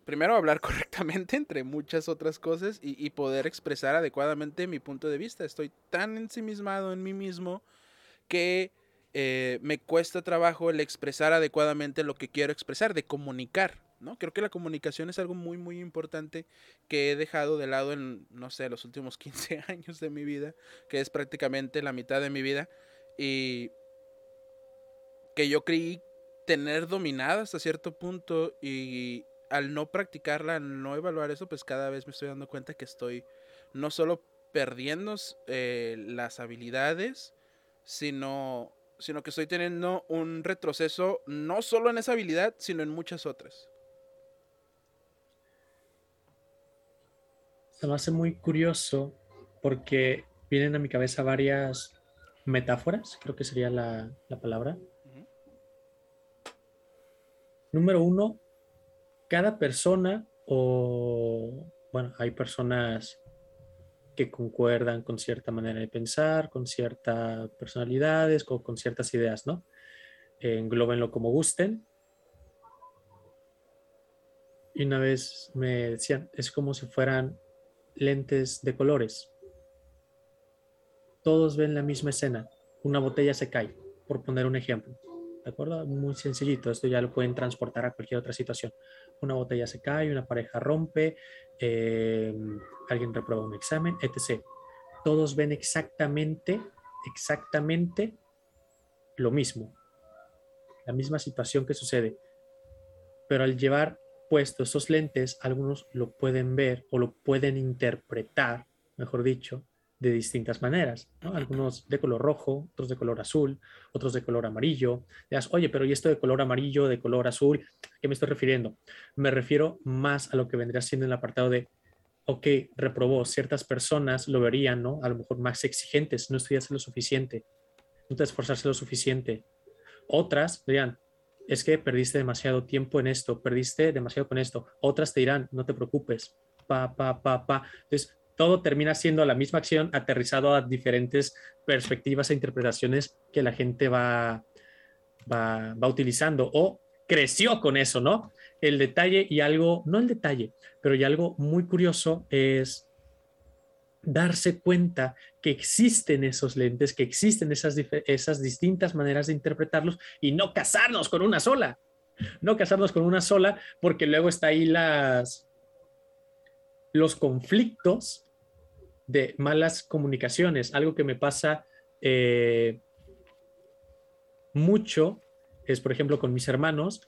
primero, hablar [laughs] correctamente, entre muchas otras cosas, y, poder expresar adecuadamente mi punto de vista. Estoy tan ensimismado en mí mismo que eh, me cuesta trabajo el expresar adecuadamente lo que quiero expresar, de comunicar. ¿no? Creo que la comunicación es algo muy, muy importante que he dejado de lado en, no sé, los últimos [laughs] 15 años de mi vida, que es prácticamente la mitad de mi vida, y que yo creí tener dominada hasta cierto punto y al no practicarla, al no evaluar eso, pues cada vez me estoy dando cuenta que estoy no solo perdiendo eh, las habilidades, sino, sino que estoy teniendo un retroceso no solo en esa habilidad, sino en muchas otras. se me hace muy curioso porque vienen a mi cabeza varias metáforas, creo que sería la, palabra. Número uno, cada persona o, bueno, hay personas que concuerdan con cierta manera de pensar, con ciertas personalidades, con, con ciertas ideas, ¿no? Englóbenlo como gusten. Y una vez me decían, es como si fueran lentes de colores. Todos ven la misma escena. Una botella se cae, por poner un ejemplo. ¿De acuerdo? Muy sencillito. Esto ya lo pueden transportar a cualquier otra situación. Una botella se cae, una pareja rompe, eh, alguien reprueba un examen, etc. Todos ven exactamente, exactamente lo mismo. La misma situación que sucede. Pero al llevar puesto esos lentes, algunos lo pueden ver o lo pueden interpretar, mejor dicho, de distintas maneras. Algunos de color rojo, otros de color azul, otros de color amarillo. Dirás, oye, pero ¿y esto de color amarillo, de color azul? ¿A qué me estoy refiriendo? Me refiero más a lo que vendría siendo en el apartado de, ok, reprobó, ciertas personas lo verían, ¿no? A lo mejor más exigentes, no estudiaste lo suficiente, no te esforzaste lo suficiente. Otras dirían, es que perdiste demasiado tiempo en esto, perdiste demasiado con esto. Otras te dirán, no te preocupes, pa, pa, pa, pa. Entonces, todo termina siendo la misma acción aterrizado a diferentes perspectivas e interpretaciones que la gente va, va, va utilizando o creció con eso, ¿no? El detalle y algo, no el detalle, pero y algo muy curioso es darse cuenta que existen esos lentes, que existen esas, esas distintas maneras de interpretarlos y no casarnos con una sola. No casarnos con una sola porque luego está ahí las, los conflictos de malas comunicaciones, algo que me pasa eh, mucho es, por ejemplo, con mis hermanos,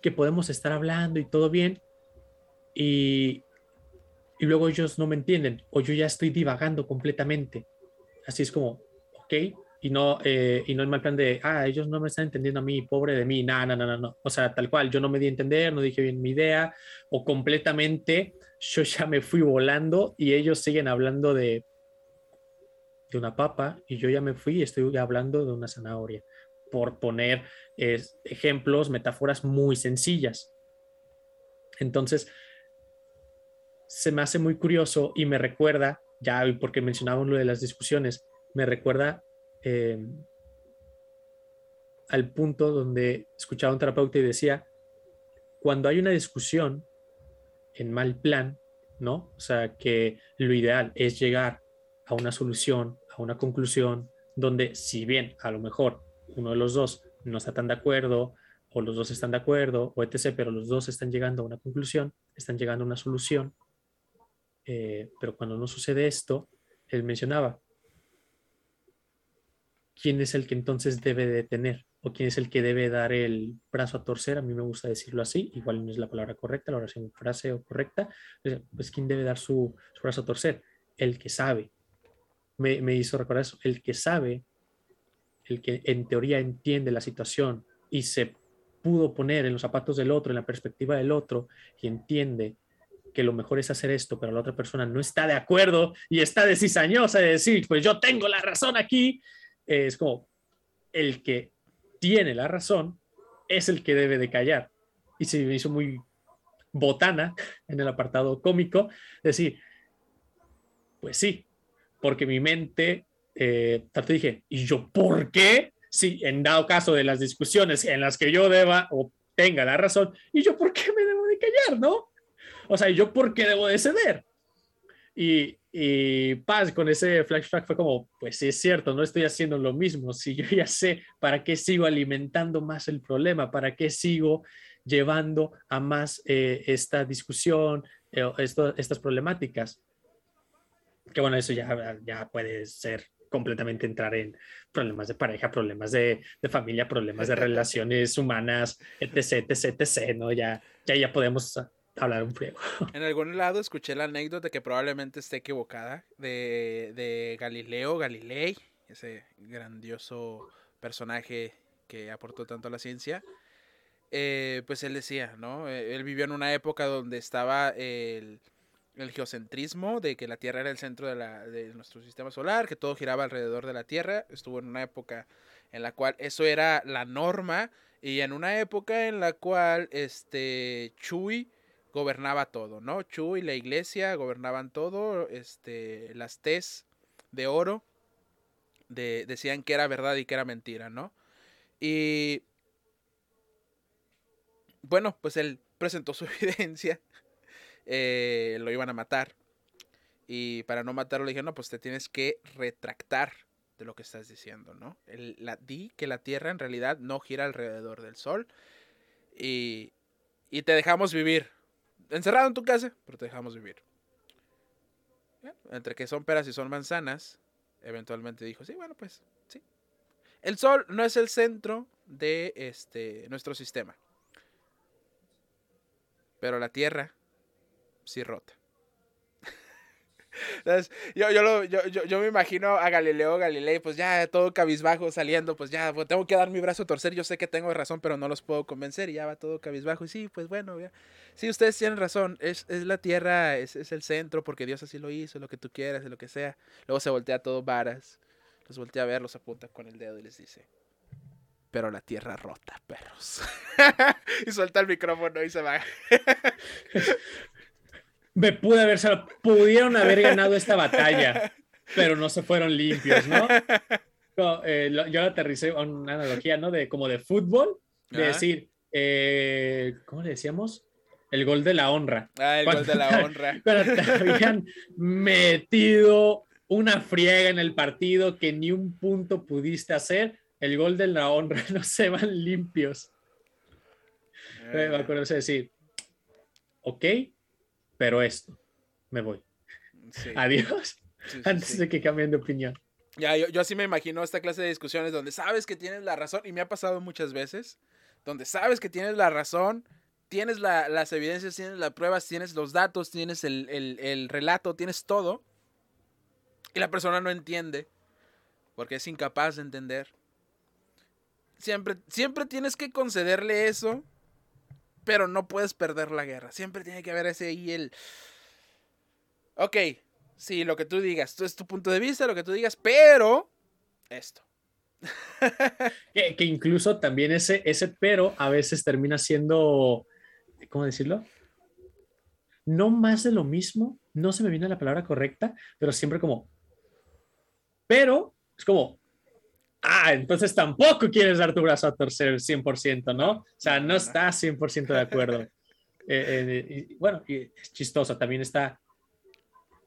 que podemos estar hablando y todo bien, y, y luego ellos no me entienden, o yo ya estoy divagando completamente. Así es como, ok, y no, eh, y no en mal plan de, ah, ellos no me están entendiendo a mí, pobre de mí, no, no, no, no, O sea, tal cual, yo no me di a entender, no dije bien mi idea, o completamente yo ya me fui volando y ellos siguen hablando de, de una papa y yo ya me fui y estoy hablando de una zanahoria, por poner ejemplos, metáforas muy sencillas. Entonces, se me hace muy curioso y me recuerda, ya porque mencionábamos lo de las discusiones, me recuerda Em, al punto donde escuchaba un terapeuta y decía, cuando hay una discusión en mal plan, ¿no? O sea, que lo ideal es llegar a una solución, a una conclusión, donde si bien a lo mejor uno de los dos no está tan de acuerdo, o los dos están de acuerdo, o etc., pero los dos están llegando a una conclusión, están llegando a una solución, eh, pero cuando no sucede esto, él mencionaba, quién es el que entonces debe detener o quién es el que debe dar el brazo a torcer. A mí me gusta decirlo así, igual no es la palabra correcta, la oración frase o correcta. Pues, pues quién debe dar su, brazo a torcer, el que sabe. Me, me hizo recordar eso, el que sabe, el que en teoría entiende la situación y se pudo poner en los zapatos del otro, en la perspectiva del otro y entiende que lo mejor es hacer esto, pero la otra persona no está de acuerdo y está de cizañosa de decir, pues yo tengo la razón aquí, es como el que tiene la razón es el que debe de callar. Y se me hizo muy botana en el apartado cómico decir, pues sí, porque mi mente, eh, tanto dije, ¿y yo por qué? Si en dado caso de las discusiones en las que yo deba o tenga la razón, ¿y yo por qué me debo de callar, no? O sea, ¿yo por qué debo de ceder? Y, y paz, con ese flashback fue como, pues sí es cierto, no estoy haciendo lo mismo. Si yo ya sé para qué sigo alimentando más el problema, para qué sigo llevando a más eh, esta discusión, eh, estas problemáticas. Que bueno, eso ya, ya puede ser completamente entrar en problemas de pareja, problemas de, de familia, problemas de relaciones humanas, etc, etc, etc, ¿no? Ya, ya, ya podemos hablar un friego. [laughs] En algún lado escuché la anécdota que probablemente esté equivocada de, de Galileo Galilei, ese grandioso personaje que aportó tanto a la ciencia. Eh, pues él decía, ¿no? Eh, él vivió en una época donde estaba el, el geocentrismo, de que la Tierra era el centro de, la, de nuestro sistema solar, que todo giraba alrededor de la Tierra. Estuvo en una época en la cual eso era la norma y en una época en la cual este Chuy gobernaba todo, ¿no? Chu y la iglesia gobernaban todo, este, las tes de oro de, decían que era verdad y que era mentira, ¿no? Y bueno, pues él presentó su [laughs] evidencia, eh, lo iban a matar y para no matarlo le dijeron, no, pues te tienes que retractar de lo que estás diciendo, ¿no? La, di que la Tierra en realidad no gira alrededor del Sol y, y te dejamos vivir, encerrado en tu casa, pero te dejamos vivir. Entre que son peras y son manzanas, eventualmente dijo, sí, bueno, pues, sí. El Sol no es el centro de este, nuestro sistema. Pero la Tierra sí rota. Yo, yo, yo, me imagino a Galileo Galilei, pues ya todo cabizbajo saliendo, pues ya pues tengo que dar mi brazo a torcer, yo sé que tengo razón, pero no los puedo convencer, y ya va todo cabizbajo, y sí, pues bueno, ya. sí, ustedes tienen razón, es, la tierra, es, el centro, porque Dios así lo hizo, lo que tú quieras, lo que sea. Luego se voltea todo varas, los voltea a ver, los apunta con el dedo y les dice, pero la tierra rota, perros. [laughs] y suelta el micrófono y se va. Me pude haber, pudieron haber ganado esta [laughs] batalla, pero no se fueron limpios, ¿no? Eh, yo aterricé una analogía, ¿no? De como de fútbol, de decir, eh, ¿cómo le decíamos? El gol de la honra. Ah, el gol de la honra. [laughs] Pero te habían metido una friega en el partido que ni un punto pudiste hacer, el gol de la honra [laughs] no se van limpios. Me acuerdo de decir, ok, pero esto, me voy. [laughs] Adiós. Antes de que cambien de opinión. Ya, yo, yo así me imagino esta clase de discusiones donde sabes que tienes la razón, y me ha pasado muchas veces, donde sabes que tienes la razón, tienes las evidencias, tienes las pruebas, tienes los datos, tienes el, el relato, tienes todo, y la persona no entiende, porque es incapaz de entender. Siempre, siempre tienes que concederle eso, pero no puedes perder la guerra. Siempre tiene que haber ese y el... Ok, sí, lo que tú digas, esto es tu punto de vista, lo que tú digas, pero esto. [laughs] que, incluso también ese, ese pero a veces termina siendo, ¿cómo decirlo? No más de lo mismo, no se me viene la palabra correcta, pero siempre como, pero es como, ah, entonces tampoco quieres dar tu brazo a torcer 100%, ¿no? O sea, no estás 100% de acuerdo. [laughs] Eh, eh, y, bueno, es chistoso, también está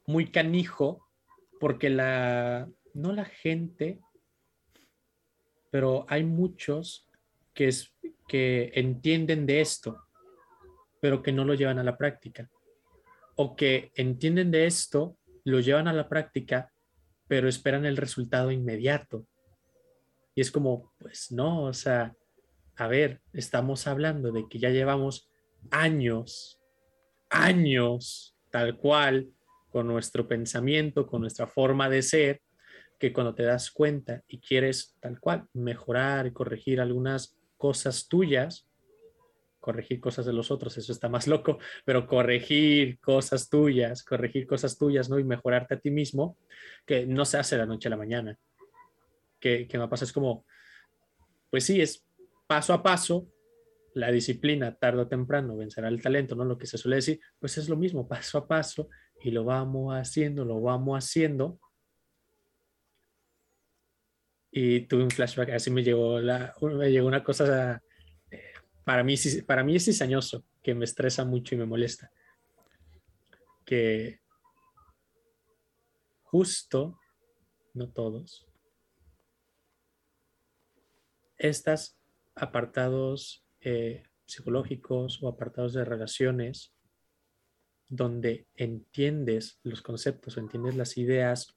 muy canijo porque la, no la gente, pero hay muchos que, es, que entienden de esto, pero que no lo llevan a la práctica. O que entienden de esto, lo llevan a la práctica, pero esperan el resultado inmediato. Y es como, pues no, o sea, a ver, estamos hablando de que ya llevamos años, años, tal cual, con nuestro pensamiento, con nuestra forma de ser, que cuando te das cuenta y quieres tal cual mejorar y corregir algunas cosas tuyas, corregir cosas de los otros, eso está más [laughs] loco, pero corregir cosas tuyas, corregir cosas tuyas, ¿no? Y mejorarte a ti mismo, que no se hace de la noche a la mañana. Que, que me pasa es como, pues sí, es paso a paso, la disciplina tarde o temprano vencerá el talento, ¿no? Lo que se suele decir, pues es lo mismo, paso a paso, y lo vamos haciendo, lo vamos haciendo. Y tuve un flashback, así me llegó, me llegó una cosa para mí, para mí es cizañoso, que me estresa mucho y me molesta. Que justo, no todos, estos apartados eh, psicológicos o apartados de relaciones donde entiendes los conceptos o entiendes las ideas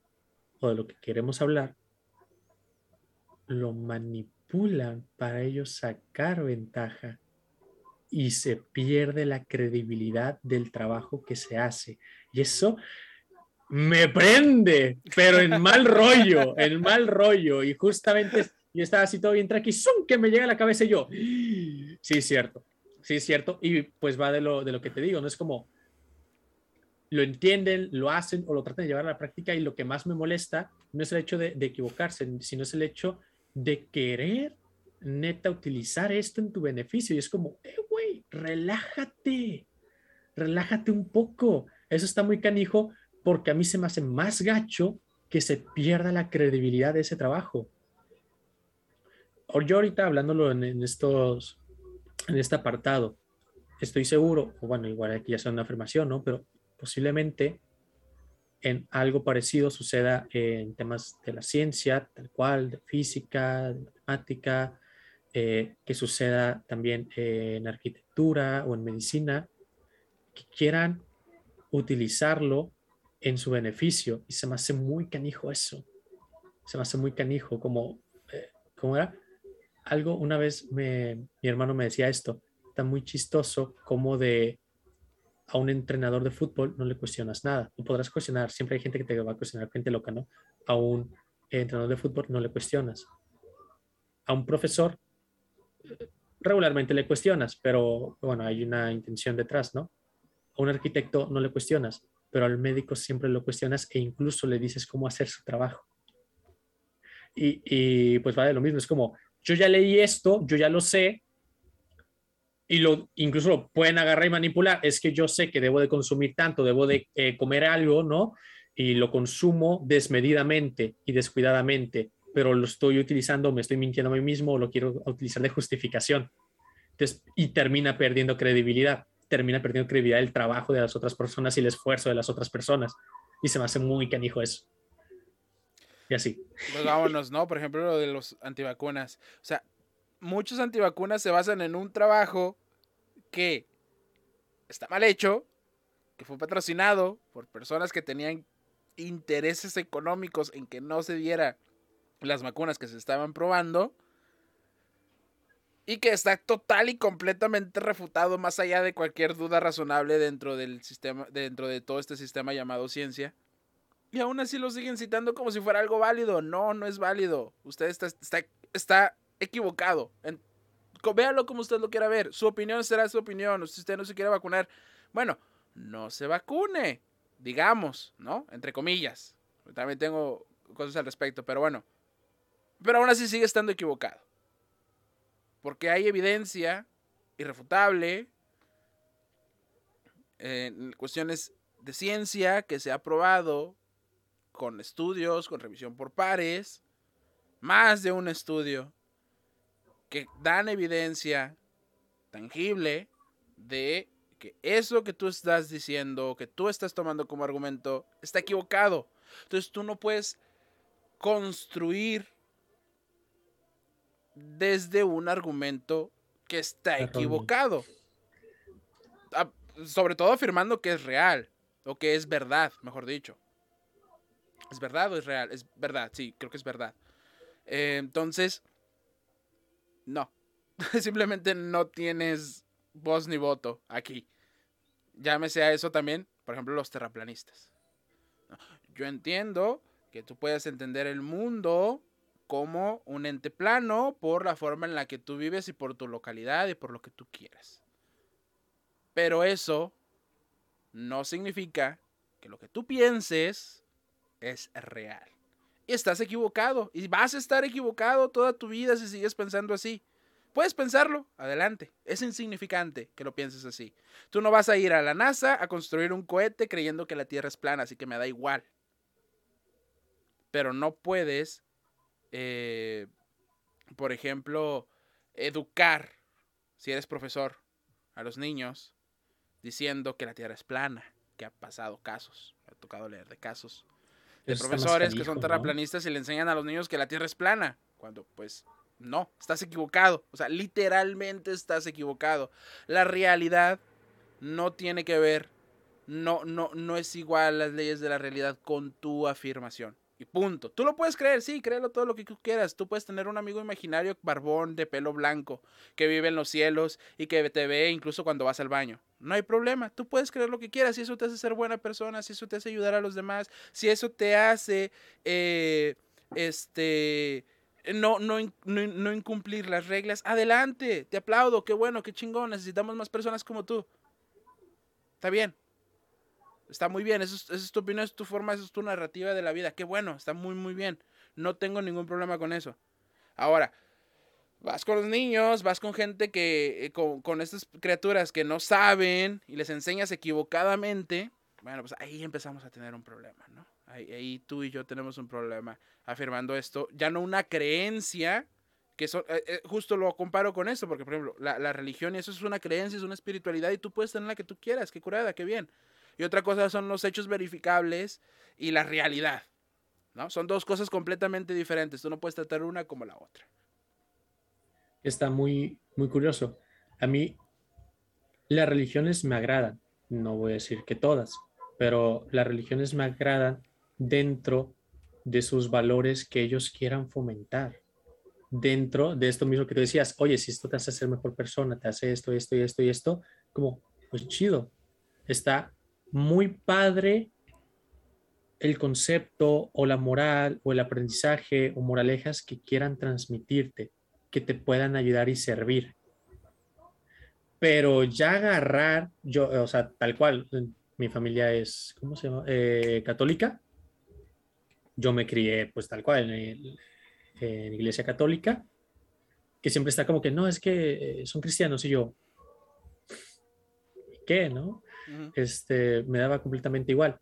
o de lo que queremos hablar, lo manipulan para ellos sacar ventaja y se pierde la credibilidad del trabajo que se hace. Y eso me prende, pero en mal rollo, en mal rollo. Y justamente yo estaba así todo bien tranquilo, que me llega a la cabeza y yo, sí, es cierto, sí, es cierto. Y pues va de lo, de lo que te digo, no es como lo entienden, lo hacen o lo tratan de llevar a la práctica y lo que más me molesta no es el hecho de, de equivocarse, sino es el hecho de querer neta utilizar esto en tu beneficio. Y es como, eh, güey, relájate, relájate un poco. Eso está muy canijo porque a mí se me hace más gacho que se pierda la credibilidad de ese trabajo. Yo ahorita hablándolo en, estos, en este apartado, estoy seguro, o bueno, igual aquí ya es una afirmación, ¿no? Pero posiblemente en algo parecido suceda en temas de la ciencia, tal cual, de física, de matemática, eh, que suceda también en arquitectura o en medicina, que quieran utilizarlo en su beneficio. Y se me hace muy canijo eso. Se me hace muy canijo, como, eh, ¿cómo era? Algo, una vez mi hermano me decía esto, está muy chistoso como de a un entrenador de fútbol no le cuestionas nada. No podrás cuestionar, siempre hay gente que te va a cuestionar, gente loca, ¿no? A un entrenador de fútbol no le cuestionas. A un profesor regularmente le cuestionas, pero bueno, hay una intención detrás, ¿no? A un arquitecto no le cuestionas, pero al médico siempre lo cuestionas e incluso le dices cómo hacer su trabajo. Y, y pues vale, lo mismo, es como, yo ya leí esto, yo ya lo sé, y lo incluso lo pueden agarrar y manipular, es que yo sé que debo de consumir tanto, debo de eh, comer algo, ¿no? Y lo consumo desmedidamente y descuidadamente pero lo estoy utilizando, me estoy mintiendo a mí mismo o lo quiero utilizar de justificación. Entonces, y termina perdiendo credibilidad, termina perdiendo credibilidad el trabajo de las otras personas y el esfuerzo de las otras personas. Y se me hace muy canijo eso. Así. Pues vámonos, ¿no? Por ejemplo, lo de los antivacunas. O sea, muchos antivacunas se basan en un trabajo que está mal hecho, que fue patrocinado por personas que tenían intereses económicos en que no se diera las vacunas que se estaban probando y que está total y completamente refutado más allá de cualquier duda razonable dentro del sistema dentro de todo este sistema llamado ciencia. Y aún así lo siguen citando como si fuera algo válido. No, no es válido. Usted está, está, está equivocado. véalo como usted lo quiera ver. Su opinión será su opinión. Si usted no se quiere vacunar, bueno, no se vacune. Digamos, ¿no? Entre comillas. También tengo cosas al respecto, pero bueno. Pero aún así sigue estando equivocado. Porque hay evidencia irrefutable en cuestiones de ciencia que se ha probado con estudios, con revisión por pares, más de un estudio, que dan evidencia tangible de que eso que tú estás diciendo, que tú estás tomando como argumento, está equivocado. Entonces tú no puedes construir desde un argumento que está equivocado. Ah, sobre todo afirmando que es real, o que es verdad, mejor dicho. ¿Es verdad o es real? Es verdad, sí, creo que es verdad. Eh, entonces, no. [laughs] Simplemente no tienes voz ni voto aquí. Llámese a eso también, por ejemplo, los terraplanistas. Yo entiendo que tú puedes entender el mundo como un ente plano por la forma en la que tú vives y por tu localidad y por lo que tú quieras. Pero eso no significa que lo que tú pienses es real. Y estás equivocado. Y vas a estar equivocado toda tu vida si sigues pensando así. Puedes pensarlo, adelante. Es insignificante que lo pienses así. Tú no vas a ir a la NASA a construir un cohete creyendo que la Tierra es plana, así que me da igual. Pero no puedes, eh, por ejemplo, educar, si eres profesor, a los niños diciendo que la Tierra es plana, que ha pasado casos, ha tocado leer de casos de profesores que son terraplanistas y le enseñan a los niños que la Tierra es plana, cuando pues no, estás equivocado, o sea, literalmente estás equivocado. La realidad no tiene que ver, no, no, no es igual las leyes de la realidad con tu afirmación. Punto. Tú lo puedes creer, sí, créelo todo lo que tú quieras. Tú puedes tener un amigo imaginario barbón de pelo blanco que vive en los cielos y que te ve incluso cuando vas al baño. No hay problema. Tú puedes creer lo que quieras. Si eso te hace ser buena persona, si eso te hace ayudar a los demás, si eso te hace, eh, este, no, no, no, no incumplir las reglas, adelante. Te aplaudo. Qué bueno, qué chingón. Necesitamos más personas como tú. Está bien. Está muy bien, eso es, tu opinión, es tu forma, eso es tu narrativa de la vida. Qué bueno, está muy, muy bien. No tengo ningún problema con eso. Ahora, vas con los niños, vas con gente que, eh, con, estas criaturas que no saben y les enseñas equivocadamente. Bueno, pues ahí empezamos a tener un problema, ¿no? Ahí, tú y yo tenemos un problema afirmando esto. Ya no una creencia, que eso, eh, eh, justo lo comparo con eso, porque por ejemplo, la, la religión y eso es una creencia, es una espiritualidad y tú puedes tener la que tú quieras, qué curada, qué bien y otra cosa son los hechos verificables y la realidad. ¿no? Son dos cosas completamente diferentes. Tú no puedes tratar una como la otra. Está muy, muy curioso. A mí las religiones me agradan. No voy a decir que todas, pero las religiones me agradan dentro de sus valores que ellos quieran fomentar. Dentro de esto mismo que tú decías, oye, si esto te hace ser mejor persona, te hace esto, esto y esto y esto, como, pues chido. Está muy padre el concepto o la moral o el aprendizaje o moralejas que quieran transmitirte, que te puedan ayudar y servir. Pero ya agarrar, yo, o sea, tal cual, mi familia es, ¿cómo se llama? Eh, católica. Yo me crié pues tal cual en, en iglesia católica, que siempre está como que, no, es que eh, son cristianos y yo, ¿qué, no? Este, me daba completamente igual.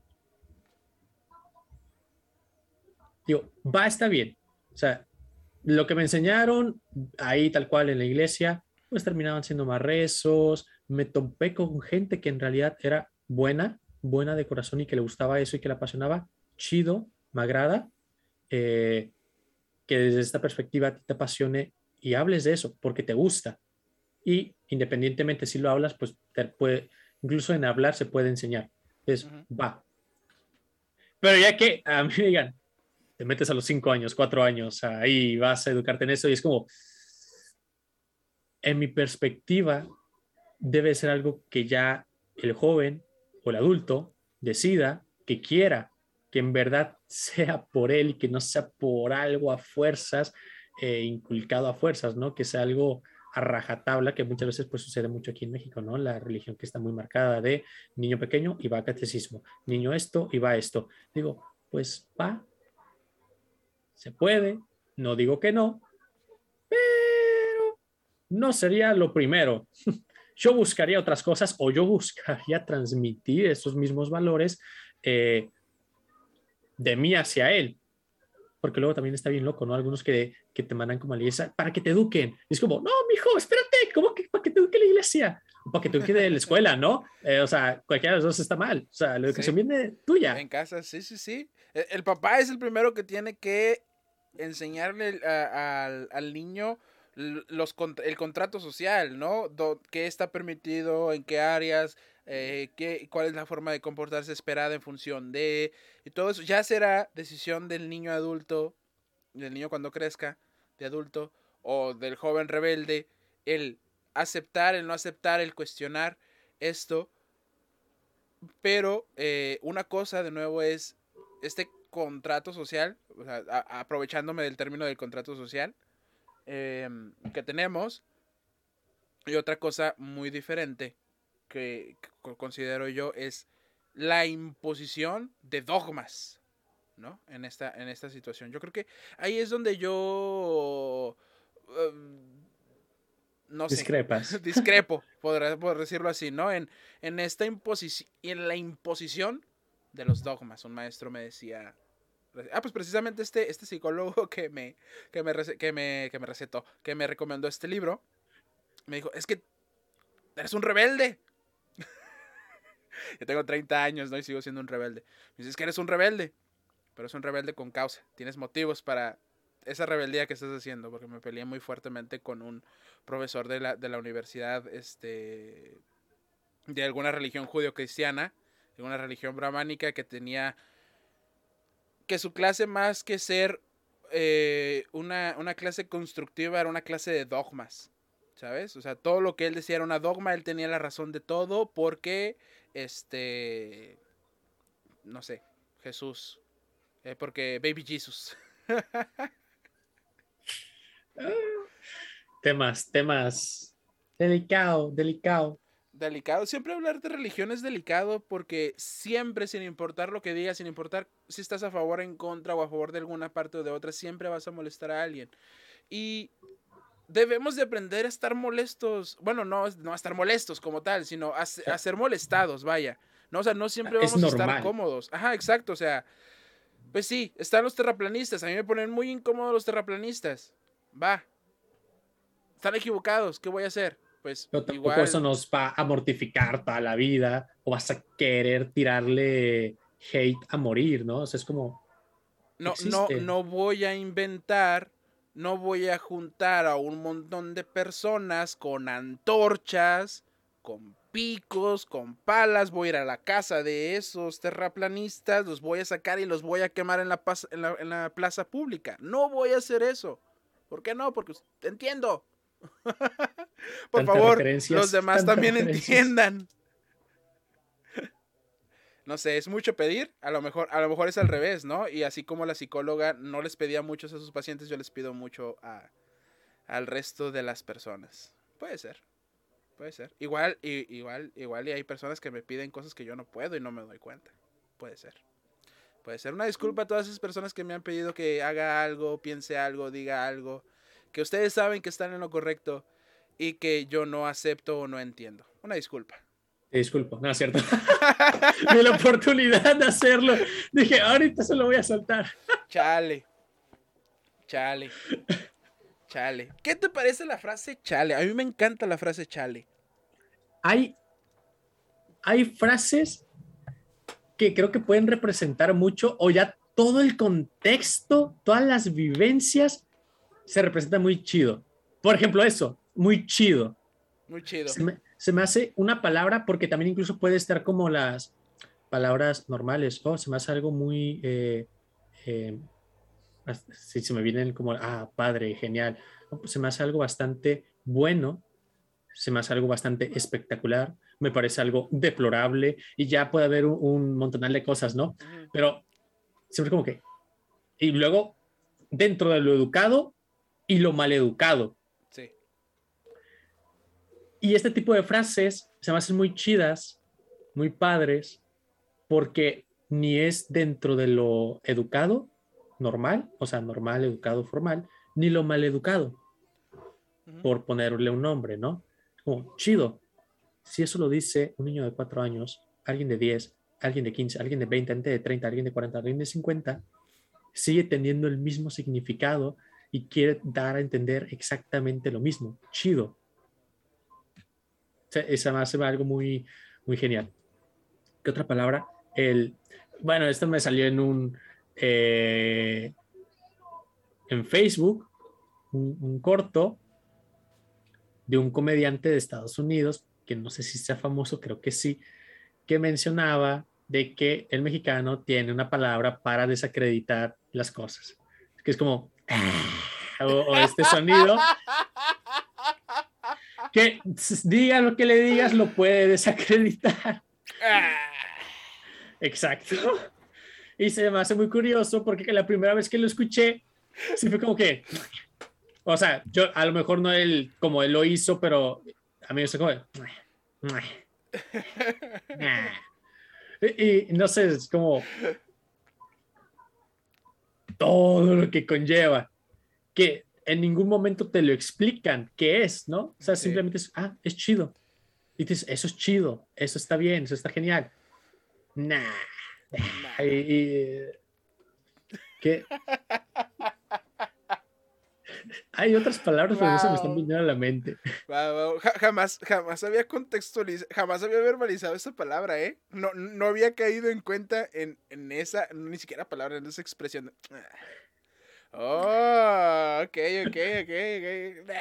Digo, va, está bien. O sea, lo que me enseñaron ahí tal cual en la iglesia, pues terminaban siendo más rezos. Me topé con gente que en realidad era buena, buena de corazón y que le gustaba eso y que le apasionaba. Chido, me agrada. Eh, que desde esta perspectiva te apasione y hables de eso porque te gusta. Y independientemente si lo hablas, pues te puede, Incluso en hablar se puede enseñar. Es va. Pero ya que a mí me digan, te metes a los cinco años, cuatro años, ahí vas a educarte en eso y es como, en mi perspectiva, debe ser algo que ya el joven o el adulto decida que quiera, que en verdad [laughs] sea por él y que no sea por algo a fuerzas, eh, inculcado a fuerzas, ¿no? Que sea algo a rajatabla, que muchas veces pues sucede mucho aquí en México, ¿no? La religión que está muy marcada de niño pequeño y va a catecismo, niño esto y va esto. Digo, pues va, se puede, no digo que no, pero no sería lo primero. [laughs] Yo buscaría otras cosas o yo buscaría transmitir esos mismos valores eh, de mí hacia él. Porque luego también está bien loco, ¿no? Algunos que, que te mandan como a la iglesia para que te eduquen. Y es como, no, mijo, espérate, ¿cómo que para que te eduque la iglesia? O para que te eduque de la escuela, ¿no? Eh, o sea, cualquiera de los dos está mal. O sea, la educación viene tuya. En casa, sí, sí, sí. E, el papá es el primero que tiene que enseñarle al, al niño los, el contrato social, ¿no? ¿Qué está permitido, en qué áreas, eh, qué, cuál es la forma de comportarse esperada en función de... Y todo eso ya será decisión del niño adulto, del niño cuando crezca, de adulto, o del joven rebelde, el aceptar, el no aceptar, el cuestionar esto. Pero eh, una cosa, de nuevo, es este contrato social, aprovechándome del término del contrato social, Em, que tenemos. Y otra cosa muy diferente que, considero yo es la imposición de dogmas, ¿no? En esta, en esta situación. Yo creo que ahí es donde yo... Em, no Discrepas. sé. [laughs] Discrepo, podrá, por decirlo así, ¿no? En, en esta imposición, en la imposición de los dogmas. Un maestro me decía, Ah, pues precisamente este, este psicólogo que me, que, me, que, me, que me recetó, que me recomendó este libro, me dijo, es que eres un rebelde. Yo tengo 30 años, ¿no? Y sigo siendo un rebelde. Me dice, es que eres un rebelde, pero es un rebelde con causa. Tienes motivos para esa rebeldía que estás haciendo, porque me peleé muy fuertemente con un profesor de la, de la universidad, este, de alguna religión judío-cristiana, de una religión brahmánica que tenía que su clase más que ser eh, una, clase constructiva era una clase de dogmas, ¿sabes? O sea, todo lo que él decía era una dogma, él tenía la razón de todo porque, este, no sé, Jesús, eh, porque Baby Jesus. [laughs] temas, temas, delicado, delicado delicado. Siempre hablar de religión es delicado porque siempre, sin importar lo que digas, sin importar si estás a favor, en contra o a favor de alguna parte o de otra, siempre vas a molestar a alguien. Y debemos de aprender a estar molestos. Bueno, no, no a estar molestos como tal, sino a, ser molestados, vaya. No, o sea, no siempre vamos a estar cómodos. Ajá, exacto. O sea, pues sí, están los terraplanistas. A mí me ponen muy incómodos los terraplanistas. Va. Están equivocados. ¿Qué voy a hacer? pues igual... eso nos va a mortificar toda la vida o vas a querer tirarle hate a morir, ¿no? O sea, es como... No, no, no voy a inventar, no voy a juntar a un montón de personas con antorchas, con picos, con palas, voy a ir a la casa de esos terraplanistas, los voy a sacar y los voy a quemar en la, en la, en la plaza pública. No voy a hacer eso. ¿Por qué no? Porque entiendo, [laughs] Por favor, los demás también entiendan. No sé, es mucho pedir. A lo mejor, a lo mejor es al revés, ¿no? Y así como la psicóloga no les pedía mucho a sus pacientes, yo les pido mucho a, al resto de las personas. Puede ser. Puede ser. Igual, y, igual, igual y hay personas que me piden cosas que yo no puedo y no me doy cuenta. Puede ser. Puede ser. Una disculpa a todas esas personas que me han pedido que haga algo, piense algo, diga algo que ustedes saben que están en lo correcto y que yo no acepto o no entiendo. Una disculpa. Disculpo, no es cierto. [laughs] de la oportunidad de hacerlo. Dije, ahorita se lo voy a soltar. chale. Chale. Chale. ¿Qué te parece la frase chale? A mí me encanta la frase chale. Hay, hay frases que creo que pueden representar mucho o ya todo el contexto, todas las vivencias se representa muy chido. Por ejemplo, eso, muy chido. Muy chido. Se me, hace una palabra porque también incluso puede estar como las, palabras normales. Oh, se me hace algo muy... Eh, eh, si se me vienen como, ah, padre, genial. Pues se me hace algo bastante bueno, se me hace algo bastante espectacular, me parece algo deplorable y ya puede haber un, un montonal de cosas, ¿no? Pero siempre como que... Y luego, dentro de lo educado y lo maleducado. Y este tipo de frases se me hacen muy chidas, muy padres, porque ni es dentro de lo educado, normal, o sea, normal, educado, formal, ni lo maleducado, por ponerle un nombre, ¿no? Como chido. Si eso lo dice un niño de cuatro años, alguien de 10, alguien de 15, alguien de 20, alguien de 30, alguien de 40, alguien de 50, sigue teniendo el mismo significado y quiere dar a entender exactamente lo mismo. Chido. Esa me hace algo muy, muy genial. ¿Qué otra palabra? El, bueno, esto me salió en un, eh, en Facebook, un, corto de un comediante de Estados Unidos, que no sé si sea famoso, creo que sí, que mencionaba de que el mexicano tiene una palabra para desacreditar las cosas, que es como, [laughs] ah", o, este sonido, que diga lo que le digas, lo puede desacreditar. Ah. Exacto. Y se me hace muy curioso porque la primera vez que lo escuché, sí fue como que, o sea, yo a lo mejor no él como él lo hizo, pero a mí me como, y, no sé, es como todo lo que conlleva, que en ningún momento te lo explican qué es, ¿no? O sea, simplemente es, ah, es chido. Y dices, eso es chido, eso está bien, eso está genial. Nah. ¿Qué? Hay otras palabras, pero eso me están viniendo a la mente. Jamás, jamás había contextualizado, jamás había verbalizado esa palabra, ¿eh? No, no había caído en cuenta en, en esa, ni siquiera palabra, en esa expresión. Oh, ok, ok, ok, ok.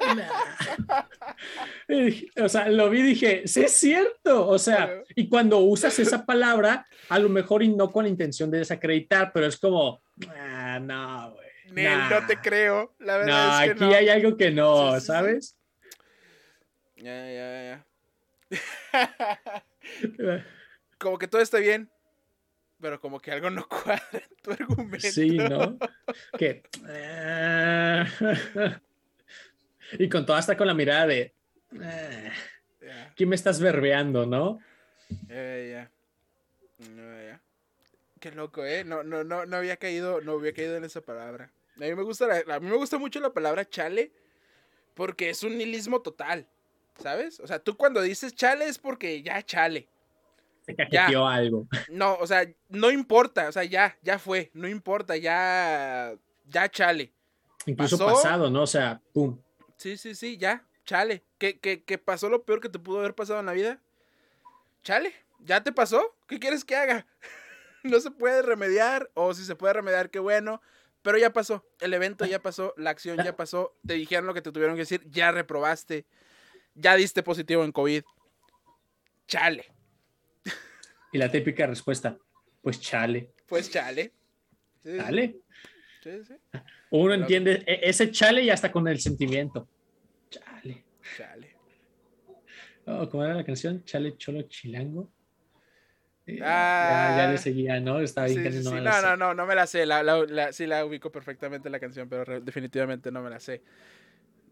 [laughs] o sea, lo vi y dije, sí es cierto. O sea, y cuando usas esa [laughs] palabra, a lo mejor y no con la intención de desacreditar, pero es como, ah, no, güey. no te creo. La verdad no, es que aquí hay algo que no, ¿sabes? Ya, ya, ya. [laughs] como que todo está bien, pero como que algo no [laughs] cuadra en tu argumento. Sí, ¿no? Que. Ah". [laughs] Y con todo hasta con la mirada de, eh, ¿quién me estás verbeando, no? ya. Qué loco, ¿eh? No, no, no, no había caído, no había caído en esa palabra. A mí me gusta, a mí me gusta mucho la palabra chale porque es un nihilismo total, ¿sabes? O sea, tú cuando dices chale es porque ya chale. Se cajeteó algo. [laughs] No, o sea, no importa, o sea, ya, ya fue, no importa, ya, ya chale. Incluso pasado, ¿no? O sea, pum. Sí, sí, sí, ya, chale. ¿Que, que, pasó lo peor que te pudo haber pasado en la vida? Chale, ¿ya te pasó? ¿Qué quieres que haga? [laughs] no se puede remediar, o si se puede remediar, qué bueno. Pero ya pasó, el evento ya pasó, la acción ya pasó, te dijeron lo que te tuvieron que decir, ya reprobaste, ya diste positivo en COVID. Chale. Y la típica respuesta, pues chale. Pues chale. chale. Sí, sí. Uno entiende e, ese chale y hasta con el sentimiento. Chale. Chale. Oh, ¿Cómo era la canción? Chale, cholo, chilango. Eh, ya, ya, le ah. seguía, ¿no? Estaba bien no, no, no, no, no me la sé. La, la, sí la ubico perfectamente la canción, pero definitivamente no me la sé.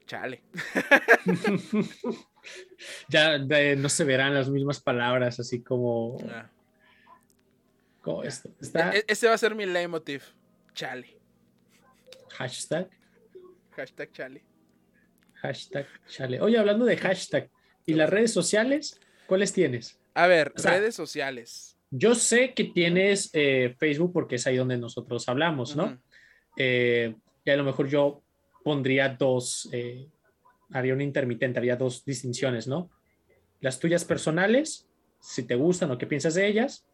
Chale. [laughs] ya no se verán las mismas palabras, así como. Ah. Como esto. Está... E, ese va a ser mi leitmotiv. Chale. Hashtag. Hashtag chale. Hashtag chale. Oye, hablando de hashtag, ¿y las redes sociales? ¿Cuáles tienes? A ver, redes sociales. Yo sé que tienes eh, Facebook porque es ahí donde nosotros hablamos, ¿no? Eh, y a lo mejor yo pondría dos, eh, haría un intermitente, haría dos distinciones, ¿no? Las tuyas personales, si te gustan o qué piensas de ellas,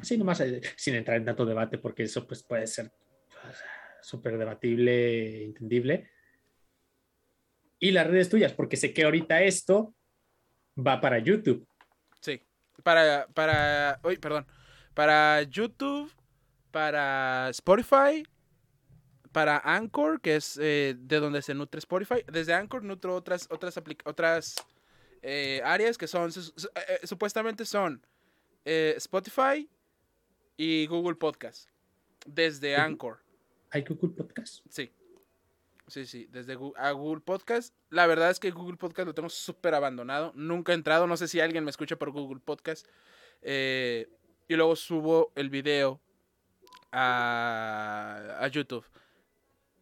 así nomás, sin entrar en tanto debate, porque eso pues puede ser súper debatible, entendible. Y las redes tuyas, porque sé que ahorita esto va para YouTube. Sí. Para, para, uy, perdón. Para YouTube, para Spotify, para Anchor, que es eh, de donde se nutre Spotify. Desde Anchor nutro otras, otras, otras eh, áreas que son, eh, supuestamente son Spotify y Google Podcast. Desde Anchor. ¿Hay Google Podcast? Sí. Sí, sí, desde Google, Podcast. La verdad es que Google Podcast lo tengo súper abandonado. Nunca he entrado. No sé si alguien me escucha por Google Podcast. y luego subo el video a, a YouTube.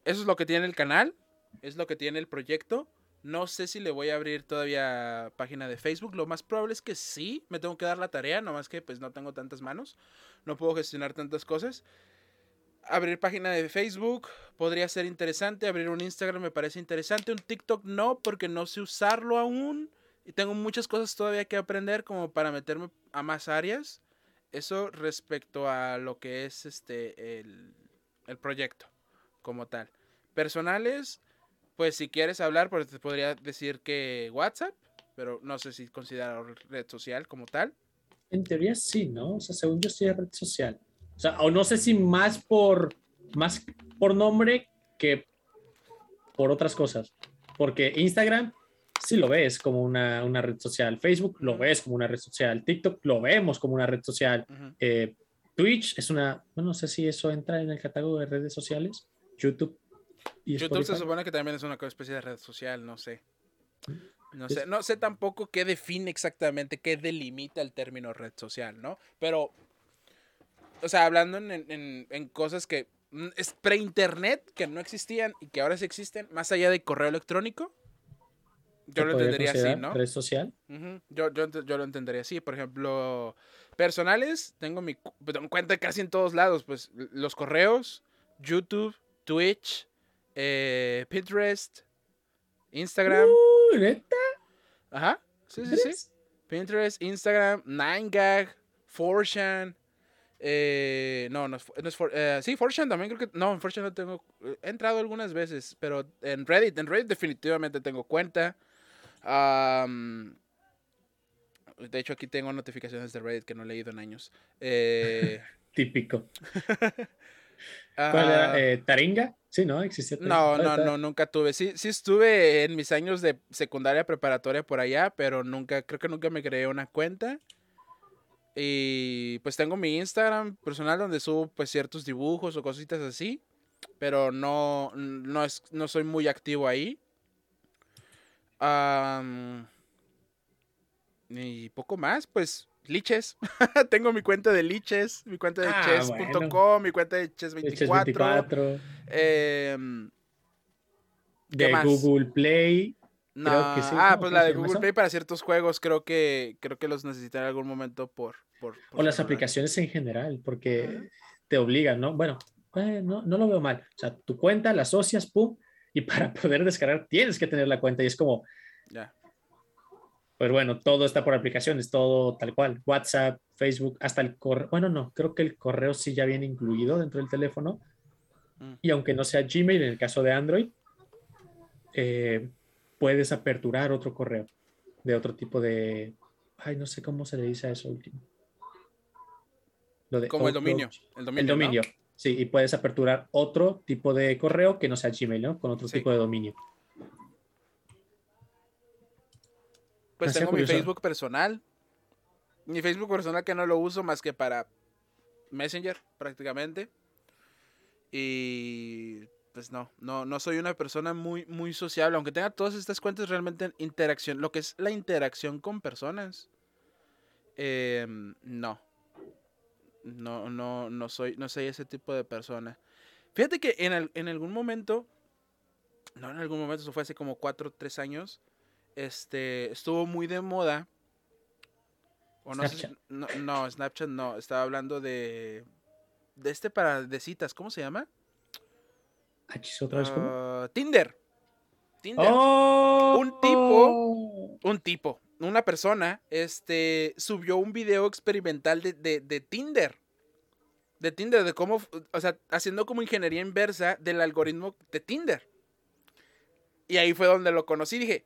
Eso es lo que tiene el canal, es lo que tiene el proyecto. No sé si le voy a abrir todavía página de Facebook. Lo más probable es que sí. Me tengo que dar la tarea, nomás que pues no tengo tantas manos. No puedo gestionar tantas cosas. Abrir página de Facebook podría ser interesante. Abrir un Instagram me parece interesante. Un TikTok no, porque no sé usarlo aún. Y tengo muchas cosas todavía que aprender como para meterme a más áreas. Eso respecto a lo que es este el, el proyecto como tal. Personales, pues si quieres hablar, pues te podría decir que WhatsApp, pero no sé si considera red social como tal. En teoría sí, ¿no? O sea, según yo sí es red social. O sea, o no sé si más por, más por nombre que por otras cosas. Porque Instagram sí lo ves como una, una red social. Facebook lo ves como una red social. TikTok lo vemos como una red social. Eh, Twitch es una, bueno, no sé si eso entra en el catálogo de redes sociales. YouTube. Y YouTube se supone que también es una especie de red social, no sé. No sé, no sé tampoco qué define exactamente, qué delimita el término red social, ¿no? Pero, o sea, hablando en, cosas que es pre-internet, que no existían y que ahora sí existen, más allá de correo electrónico, yo lo entendería así, ¿no? ¿Red social? yo, yo, yo, lo entendería así. Por ejemplo, personales, tengo mi tengo cuenta casi en todos lados, pues los correos, YouTube, Twitch, eh, Pinterest, Instagram. Uh, ¿Neta? Ajá. Sí, sí, sí. Pinterest, Instagram, 9gag, 4chan. Eh, no, no es, no es for, eh, sí, 4chan también creo que. No, en 4chan no tengo. He entrado algunas veces, pero en Reddit, en Reddit definitivamente tengo cuenta. de hecho, aquí tengo notificaciones de Reddit que no he leído en años. Eh, [laughs] Típico. [laughs] ¿Cuál era? Ah. Eh, ¿Taringa? Sí, ¿no? ¿Existía No, no, no, nunca tuve. Sí, sí estuve en mis años de secundaria preparatoria por allá, pero nunca, creo que nunca me creé una cuenta. Y pues tengo mi Instagram personal donde subo pues ciertos dibujos o cositas así, pero no, no, es, no soy muy activo ahí. y poco más, pues Liches. [laughs] Tengo mi cuenta de Liches, mi cuenta de ah, chess.com, mi cuenta de chess24. Em, de Google Play. No, ah, pues la de Google Play para ciertos juegos creo que creo que los necesitaré en algún momento por... por, o las aplicaciones en general, porque te obligan, ¿no? Bueno, eh, no, no lo veo mal. O sea, tu cuenta la asocias, pum, y [laughs] para poder descargar tienes que tener la cuenta y es como... Ya. Pero bueno, todo está por aplicaciones, todo tal cual. WhatsApp, Facebook, hasta el correo. Bueno, no, creo que el correo sí ya viene incluido dentro del teléfono. Mm. Y aunque no sea Gmail en el caso de Android, eh, puedes aperturar otro correo de otro tipo de. Ay, no sé cómo se le dice a eso último. Lo de Como el dominio. El dominio. Sí, y puedes aperturar otro tipo de correo que no sea Gmail, ¿no? Con otro tipo de dominio. Pues tengo mi Facebook personal. Mi Facebook personal que no lo uso más que para Messenger, prácticamente. Y pues no, no, no soy una persona muy, muy sociable. Aunque tenga todas estas cuentas realmente en interacción, lo que es la interacción con personas. Em, no. No, no, no soy, no soy ese tipo de persona. Fíjate que en, en algún momento, no en algún momento, eso fue hace como 4 o 3 años, este, estuvo muy de moda. O no, Snapchat. no, Snapchat no, estaba hablando de, de este para de citas, ¿cómo se llama? ¿Otra vez uh, Tinder. Tinder. Oh. Un tipo, un tipo, una persona, este, subió un video experimental de, de, de Tinder de Tinder, de cómo, o sea, haciendo como ingeniería inversa del algoritmo de Tinder. Y ahí fue donde lo conocí. Dije,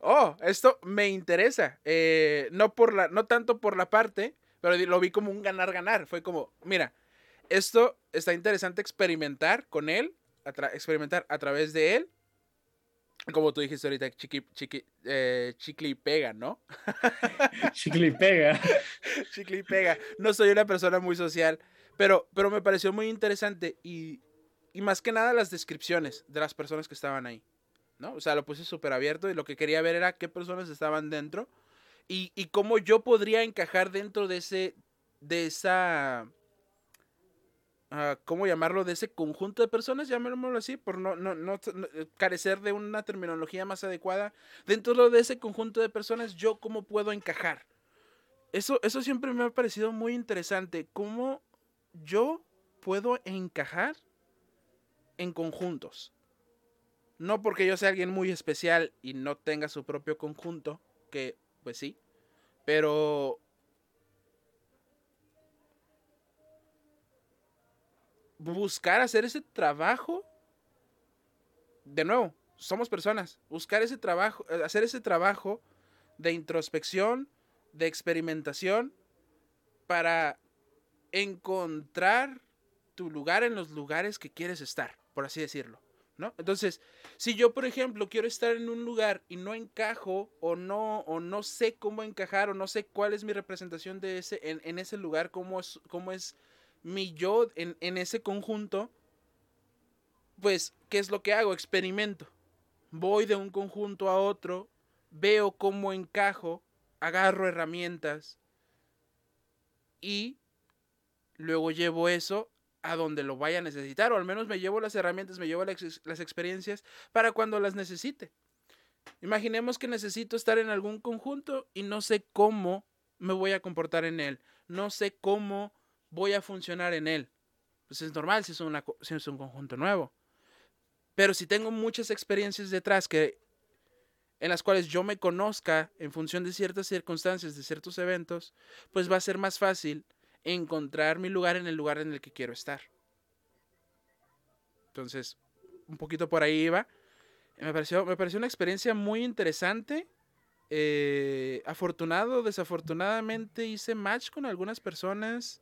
oh, esto me interesa. Eh, no, por la, no tanto por la parte, pero lo vi como un ganar-ganar. Fue como, mira, esto está interesante experimentar con él, experimentar a través de él. Como tú dijiste ahorita, chiqui, chiqui, eh, chicle y pega, ¿no? [laughs] chicle y pega. [laughs] chicle y pega. No soy una persona muy social, pero, pero me pareció muy interesante y, y más que nada las descripciones de las personas que estaban ahí. ¿No? O sea, lo puse súper abierto y lo que quería ver era qué personas estaban dentro y, y, cómo yo podría encajar dentro de ese, de esa, uh, ¿cómo llamarlo? De ese conjunto de personas, llamémoslo así, por no, no, no, eh, carecer de una terminología más adecuada. Dentro de ese conjunto de personas, yo cómo puedo encajar. Eso, eso siempre me ha parecido muy interesante, cómo yo puedo encajar en conjuntos. No porque yo sea alguien muy especial y no tenga su propio conjunto, que pues sí, pero buscar hacer ese trabajo, de nuevo, somos personas, buscar ese trabajo, eh, hacer ese trabajo de introspección, de experimentación, para encontrar tu lugar en los lugares que quieres estar, por así decirlo. Entonces, si yo, por ejemplo, quiero estar en un lugar y no encajo o no, o no sé cómo encajar o no sé cuál es mi representación de ese, en, ese lugar, cómo es, cómo es mi yo en, en ese conjunto, pues, ¿qué es lo que hago? Experimento. Voy de un conjunto a otro, veo cómo encajo, agarro herramientas y luego llevo eso a donde lo vaya a necesitar, o al menos me llevo las herramientas, me llevo las, experiencias para cuando las necesite. Imaginemos que necesito estar en algún conjunto y no sé cómo me voy a comportar en él, no sé cómo voy a funcionar en él. Pues es normal si es, una, si es un conjunto nuevo. Pero si tengo muchas experiencias detrás que en las cuales yo me conozca en función de ciertas circunstancias, de ciertos eventos, pues va a ser más fácil encontrar mi lugar en el lugar en el que quiero estar. Entonces, un poquito por ahí iba. Me pareció, me pareció una experiencia muy interesante. Eh, afortunado, desafortunadamente hice match con algunas personas,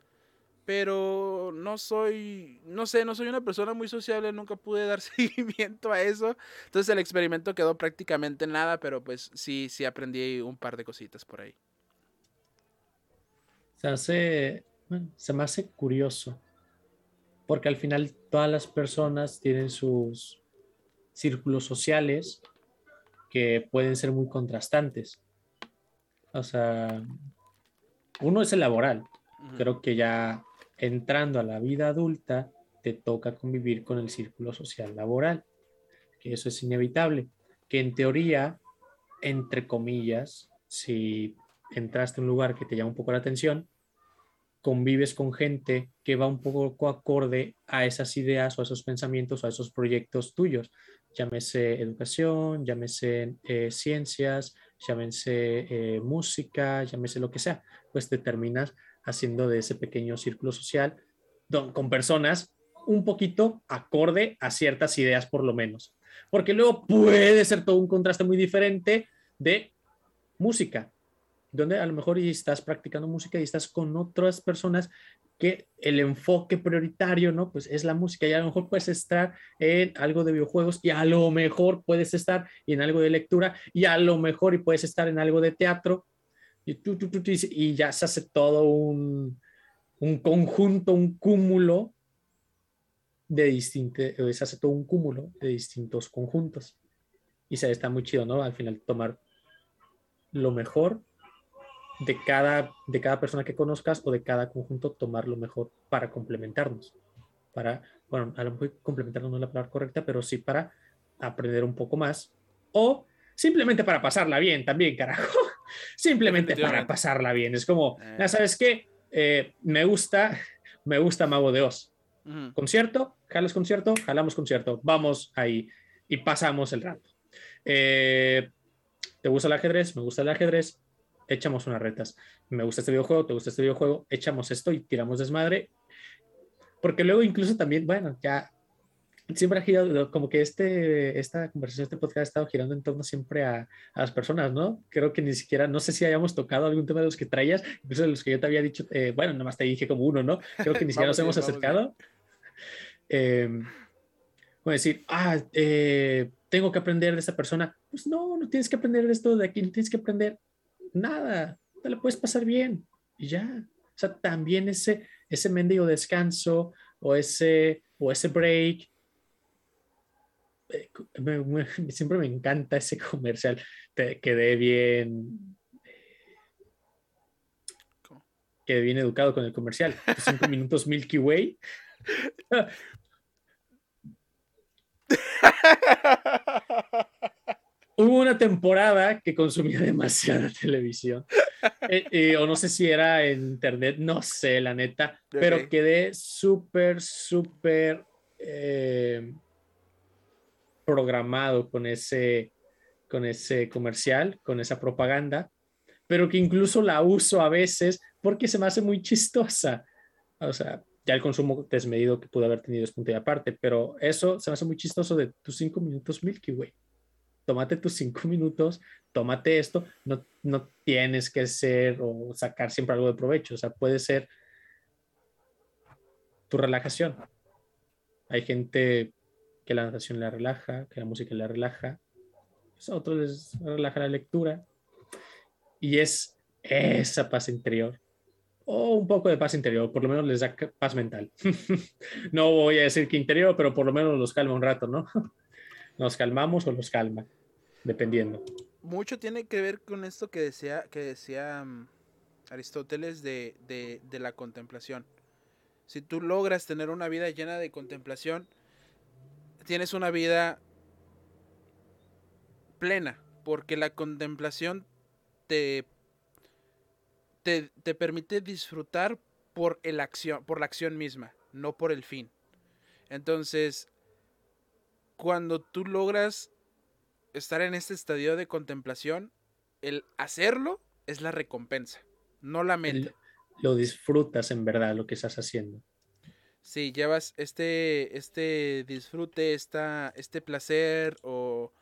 pero no soy, no sé, no soy una persona muy sociable, nunca pude dar [laughs] seguimiento a eso. Entonces el experimento quedó prácticamente nada, pero pues sí, sí aprendí un par de cositas por ahí. Se hace, se me hace curioso, porque al final todas las personas tienen sus círculos sociales que pueden ser muy contrastantes. O sea, uno es el laboral. Creo que ya entrando a la vida adulta te toca convivir con el círculo social laboral, que eso es inevitable, que en teoría, entre comillas, si entraste a un lugar que te llama un poco la atención, convives con gente que va un poco acorde a esas ideas o a esos pensamientos o a esos proyectos tuyos. Llámese educación, llámese eh, ciencias, llámese eh, música, llámese lo que sea. Pues te terminas haciendo de ese pequeño círculo social con personas un poquito acorde a ciertas ideas por lo menos. Porque luego puede ser todo un contraste muy diferente de música donde a lo mejor estás practicando música y estás con otras personas que el enfoque prioritario, ¿no? Pues es la música y a lo mejor puedes estar en algo de videojuegos y a lo mejor puedes estar en algo de lectura y a lo mejor y puedes estar en algo de teatro y, tú, tú, tú, y ya se hace todo un, un conjunto, un cúmulo de distintos, se hace todo un cúmulo de distintos conjuntos y se está muy chido, ¿no? Al final tomar lo mejor de cada, de cada persona que conozcas o de cada conjunto tomar lo mejor para complementarnos. Para, bueno, a lo mejor complementarnos no es la palabra correcta, pero sí para aprender un poco más o simplemente para pasarla bien también, carajo. [laughs] simplemente para pasarla bien. Es como, eh. ya sabes qué, eh, me gusta, [laughs] me gusta Mago de Oz. Concierto, jalas concierto, jalamos concierto, vamos ahí y pasamos el rato. Eh, ¿Te gusta el ajedrez? Me gusta el ajedrez echamos unas retas. Me gusta este videojuego, te gusta este videojuego, echamos esto y tiramos desmadre. Porque luego incluso también, bueno, ya siempre ha girado, como que este, esta conversación, este podcast ha estado girando en torno siempre a, a, las personas, ¿no? Creo que ni siquiera, no sé si hayamos tocado algún tema de los que traías, incluso de los que yo te había dicho, eh, bueno, nada más te dije como uno, ¿no? Creo que ni [laughs] siquiera nos hemos acercado. Eh, como decir, ah, eh, tengo que aprender de esta persona. Pues no, no tienes que aprender de esto de aquí, no tienes que aprender nada, te lo puedes pasar bien y ya. O sea, también ese, ese mendigo descanso o ese, o ese break [laughs] siempre me encanta ese comercial. Te quedé bien. Quedé bien educado con el comercial. [laughs] Cinco minutos Milky Way. [laughs] Hubo una temporada que consumía [laughs] demasiada televisión. Eh, eh, o no sé si era en internet, no sé, la neta. Pero quedé súper, súper. Eh, programado con ese, con ese comercial, con esa propaganda, pero que incluso la uso a veces porque se me hace muy chistosa. O sea, ya el consumo desmedido que pudo haber tenido es punto y aparte, pero eso se me hace muy chistoso de tus cinco minutos Milky Way. Tómate tus cinco [laughs] minutos, tómate esto, no, no tienes que ser o sacar siempre algo de provecho, o sea, puede ser tu relajación. Hay gente que la natación la relaja, que la música la relaja. Pues a otros les relaja la lectura. Y es esa paz interior. O un poco de paz interior, por lo menos les da paz mental. [laughs] no voy a decir que interior, pero por lo menos los calma un rato, ¿no? [laughs] Nos calmamos o los calma, dependiendo. Mucho tiene que ver con esto que decía, que decía mm, Aristóteles de, de la contemplación. Si tú logras tener una vida llena de contemplación, tienes una vida plena, porque la contemplación te, te, permite disfrutar por, el acción, por la acción misma, no por el fin. Entonces, cuando tú logras estar en este estadio de contemplación, el hacerlo es la recompensa, no la meta. Lo disfrutas en verdad lo que estás haciendo. Sí, llevas este, este disfrute, esta, este placer o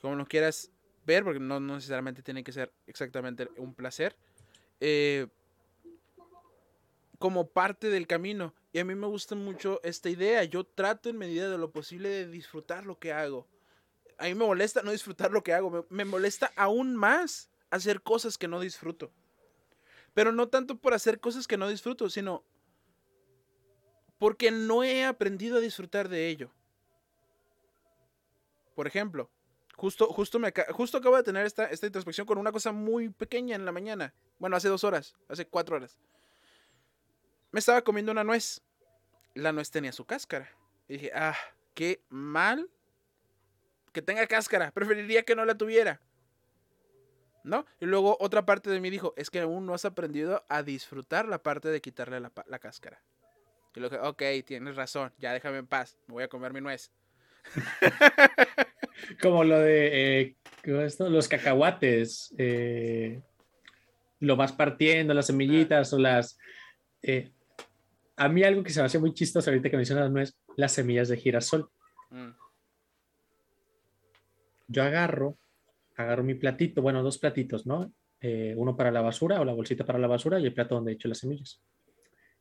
como lo quieras ver, porque no, necesariamente tiene que ser exactamente un placer, eh, como parte del camino. Y a mí me gusta mucho esta idea. Yo trato en medida de lo posible de disfrutar lo que hago. A mí me molesta no disfrutar lo que hago. Me, molesta aún más hacer cosas que no disfruto. Pero no tanto por hacer cosas que no disfruto, sino porque no he aprendido a disfrutar de ello. Por ejemplo, justo, justo, me, justo acabo de tener esta, esta introspección con una cosa muy pequeña en la mañana. Bueno, hace dos horas, hace cuatro horas. Me estaba comiendo una nuez. La nuez tenía su cáscara. Y dije, ah, qué mal que tenga cáscara. Preferiría que no la tuviera. ¿No? Y luego otra parte de mí dijo, es que aún no has aprendido a disfrutar la parte de quitarle la, la cáscara. Y que, ok, tienes razón, ya déjame en paz, me voy a comer mi nuez. [laughs] Como lo de eh, esto? los cacahuates. Eh, lo vas partiendo, las semillitas o las... Eh, a mí algo que se me hace muy chistoso ahorita que mencionas no es las semillas de girasol. Mm. Yo agarro, agarro mi platito, bueno, dos platitos, ¿no? uno para la basura o la bolsita para la basura y el plato donde he hecho las semillas.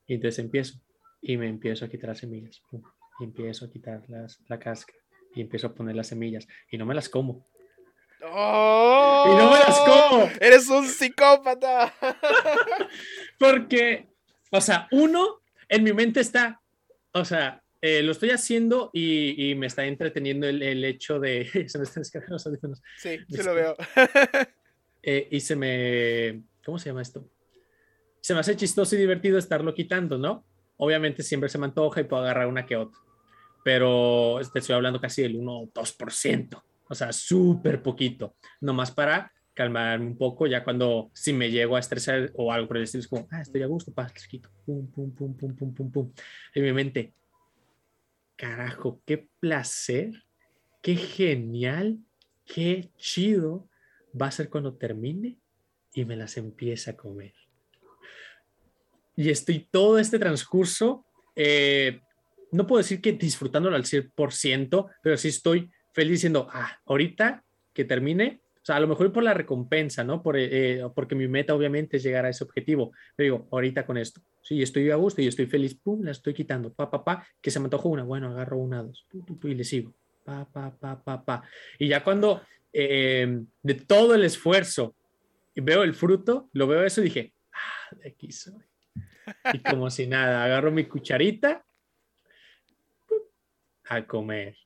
Y entonces empiezo y me empiezo a quitar las semillas. y empiezo a quitar las, la cáscara y empiezo a poner las semillas y no me las como. ¡Oh! Y no me las como. Eres un psicópata. [laughs] Porque, o sea, uno, en mi mente está, o sea, eh, lo estoy haciendo y, y, me está entreteniendo el, el hecho de. [laughs] se me están descargando los audífonos. Sí, sí lo veo. [laughs] Eh, y se me. ¿Cómo se llama esto? Se me hace chistoso y divertido estarlo quitando, ¿no? Obviamente siempre se me antoja y puedo agarrar una que otra, pero te estoy hablando casi del 1 o 2%, o sea, súper poquito, nomás para calmarme un poco, ya cuando si me llego a estresar o algo por el estilo, es como, ah, estoy a gusto, pa, quito, pum, pum, pum, pum, pum, pum, pum. En mi mente, carajo, qué placer, qué genial, qué chido va a ser cuando termine y me las empiece a comer y estoy todo este transcurso eh, no puedo decir que disfrutándolo al 100%, pero sí estoy feliz diciendo, ah, ahorita que termine, sea, a lo mejor por la recompensa, ¿no? Por, eh, porque mi meta obviamente es llegar a ese objetivo. Pero digo, ahorita con esto, sí, estoy a gusto y estoy feliz, pum, la estoy quitando, pa, pa, pa, que se me antojó una, bueno, agarro una, dos, y le sigo, pa, pa, pa, pa, pa. Y ya cuando eh, de todo el esfuerzo veo el fruto, lo veo eso y dije, ah, de aquí soy. Y como si nada, agarro mi cucharita a comer.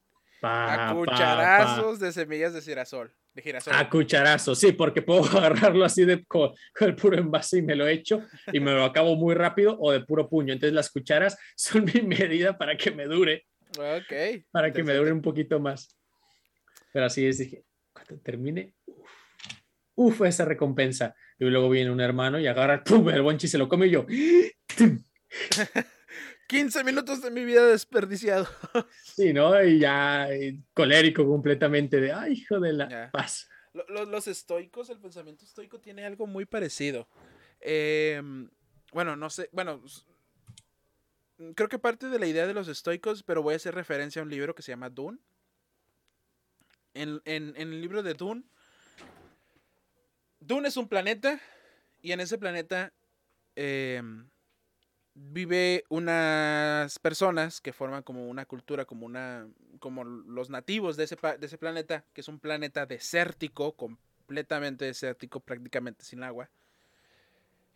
a cucharazos de semillas de girasol. De girasol. A cucharazos, sí, porque puedo [laughs] agarrarlo así de, con, el puro envase y me lo echo y me lo acabo muy rápido o de puro puño. Entonces las cucharas [laughs] son mi medida para que me dure. Ok. Para que me dure un poquito más. Pero así es, dije, cuando termine, uff, esa recompensa. Y luego viene un hermano y agarra, ¡pum! el bonchi se lo come y yo. [gasps] [laughs] 15 minutos de mi vida desperdiciado. [laughs] Sí, ¿no? Y ya colérico completamente de, ay, hijo de la paz. Los, estoicos, el pensamiento estoico tiene algo muy parecido. Em, bueno, no sé, bueno, creo que parte de la idea de los estoicos, pero voy a hacer referencia a un libro que se llama Dune. En, en el libro de Dune, Dune es un planeta y en ese planeta em, vive unas personas que forman como una cultura, como una, como los nativos de ese, de ese planeta, que es un planeta desértico, completamente desértico, prácticamente sin agua.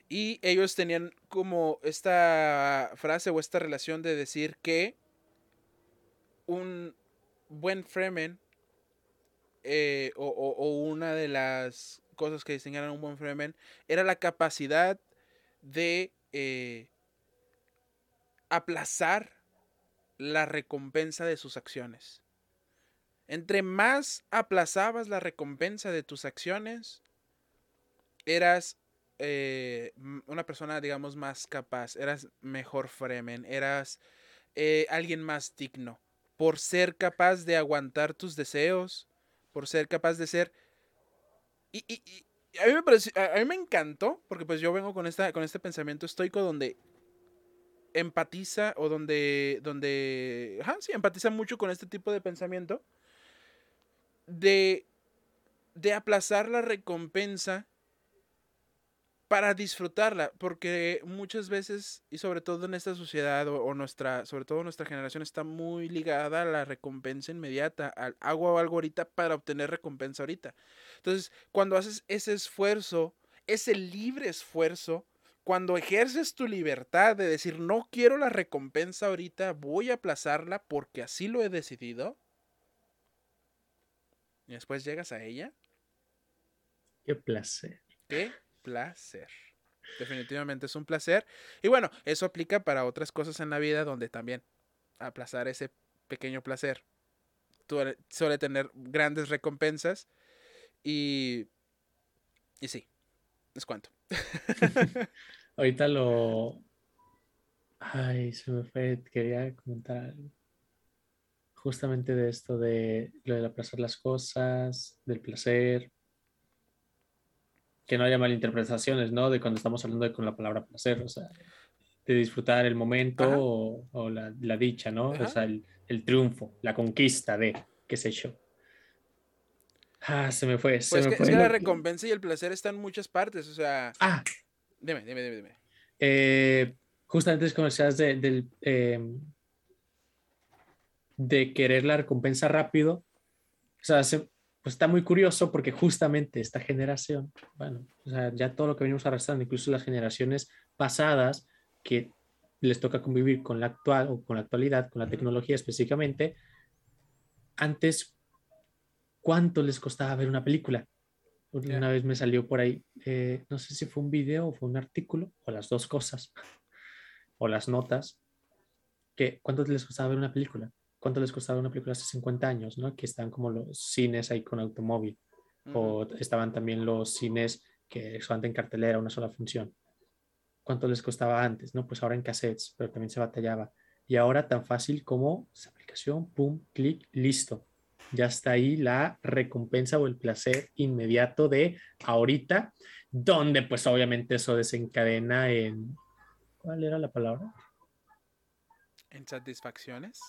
Y ellos tenían como esta frase o esta relación de decir que un buen Fremen eh, o, o, una de las cosas que diseñaron un buen Fremen era la capacidad de eh, aplazar la recompensa de sus acciones. Entre más aplazabas la recompensa de tus acciones, eras eh, una persona, digamos, más capaz, eras mejor Fremen, eras eh, alguien más digno, por ser capaz de aguantar tus deseos, por ser capaz de ser y, a, mí me a, mí me encantó, porque pues yo vengo con, esta, con este pensamiento estoico donde empatiza o donde, donde, ajá, sí, empatiza mucho con este tipo de pensamiento de, de aplazar la recompensa para disfrutarla, porque muchas veces, y sobre todo en esta sociedad, o, nuestra, sobre todo nuestra generación, está muy ligada a la recompensa inmediata, al hago algo ahorita para obtener recompensa ahorita. Entonces, cuando haces ese esfuerzo, ese libre esfuerzo, cuando ejerces tu libertad de decir, no quiero la recompensa ahorita, voy a aplazarla porque así lo he decidido, y después llegas a ella. Qué placer. Qué placer. Definitivamente es un placer. Y bueno, eso aplica para otras cosas en la vida donde también aplazar ese pequeño placer suele tener grandes recompensas. Y, y sí, es cuanto. [laughs] Ahorita lo... Ay, se me fue, quería comentar algo. Justamente de esto de lo de aplazar las cosas, del placer que no haya malinterpretaciones, ¿no? De cuando estamos hablando de con la palabra placer, o sea, de disfrutar el momento o, la, dicha, ¿no? O sea, el, triunfo, la conquista de, qué sé yo. Ah, se me fue. Se pues me que, fue es que la recompensa y el placer están en muchas partes, o sea. Ah. Dime, dime, dime, dime. Eh, justamente es como decías de, del, em, de querer la recompensa rápido. O sea, se, pues está muy curioso porque justamente esta generación, bueno, o sea, ya todo lo que venimos arrastrando, incluso las generaciones pasadas que les toca convivir con la actual o con la actualidad, con la tecnología específicamente, antes, ¿cuánto les costaba ver una película? Una vez me salió por ahí, eh, no sé si fue un video o fue un artículo, o las dos cosas, [laughs] o las notas, que ¿cuánto les costaba ver una película? cuánto les costaba una película hace 50 años, ¿no? Que están como los cines ahí con automóvil. O estaban también los cines que solamente en cartelera, una sola función. ¿Cuánto les costaba antes, no? Pues ahora en cassettes, pero también se batallaba. Y ahora tan fácil como esa aplicación, pum, clic, listo. Ya está ahí la recompensa o el placer inmediato de ahorita, donde pues obviamente eso desencadena en... ¿Cuál era la palabra? ¿En satisfacciones?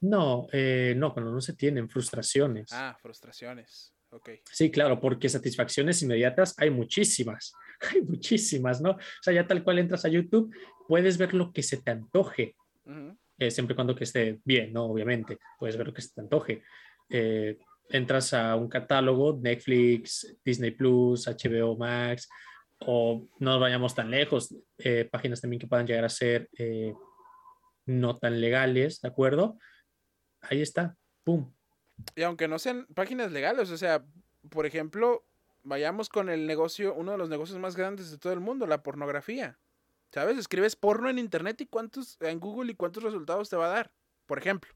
No, eh, no, cuando no se tienen frustraciones. Ah, frustraciones. Ok. Sí, claro, porque satisfacciones inmediatas hay muchísimas, [laughs] hay muchísimas, ¿no? O sea, ya tal cual entras a YouTube, puedes ver lo que se te antoje, Ujú. Eh, siempre y cuando que esté bien, ¿no? Obviamente, puedes ver lo que se te antoje. Eh, entras a un catálogo, Netflix, Disney Plus, HBO Max, o no nos vayamos tan lejos, eh, páginas también que puedan llegar a ser eh, no tan legales, ¿de acuerdo? Ahí está, ¡pum! Y aunque no sean páginas legales, o sea, por ejemplo, vayamos con el negocio, uno de los negocios más grandes de todo el mundo, la pornografía. ¿Sabes? Escribes porno en internet y cuántos en Google y cuántos resultados te va a dar, por ejemplo,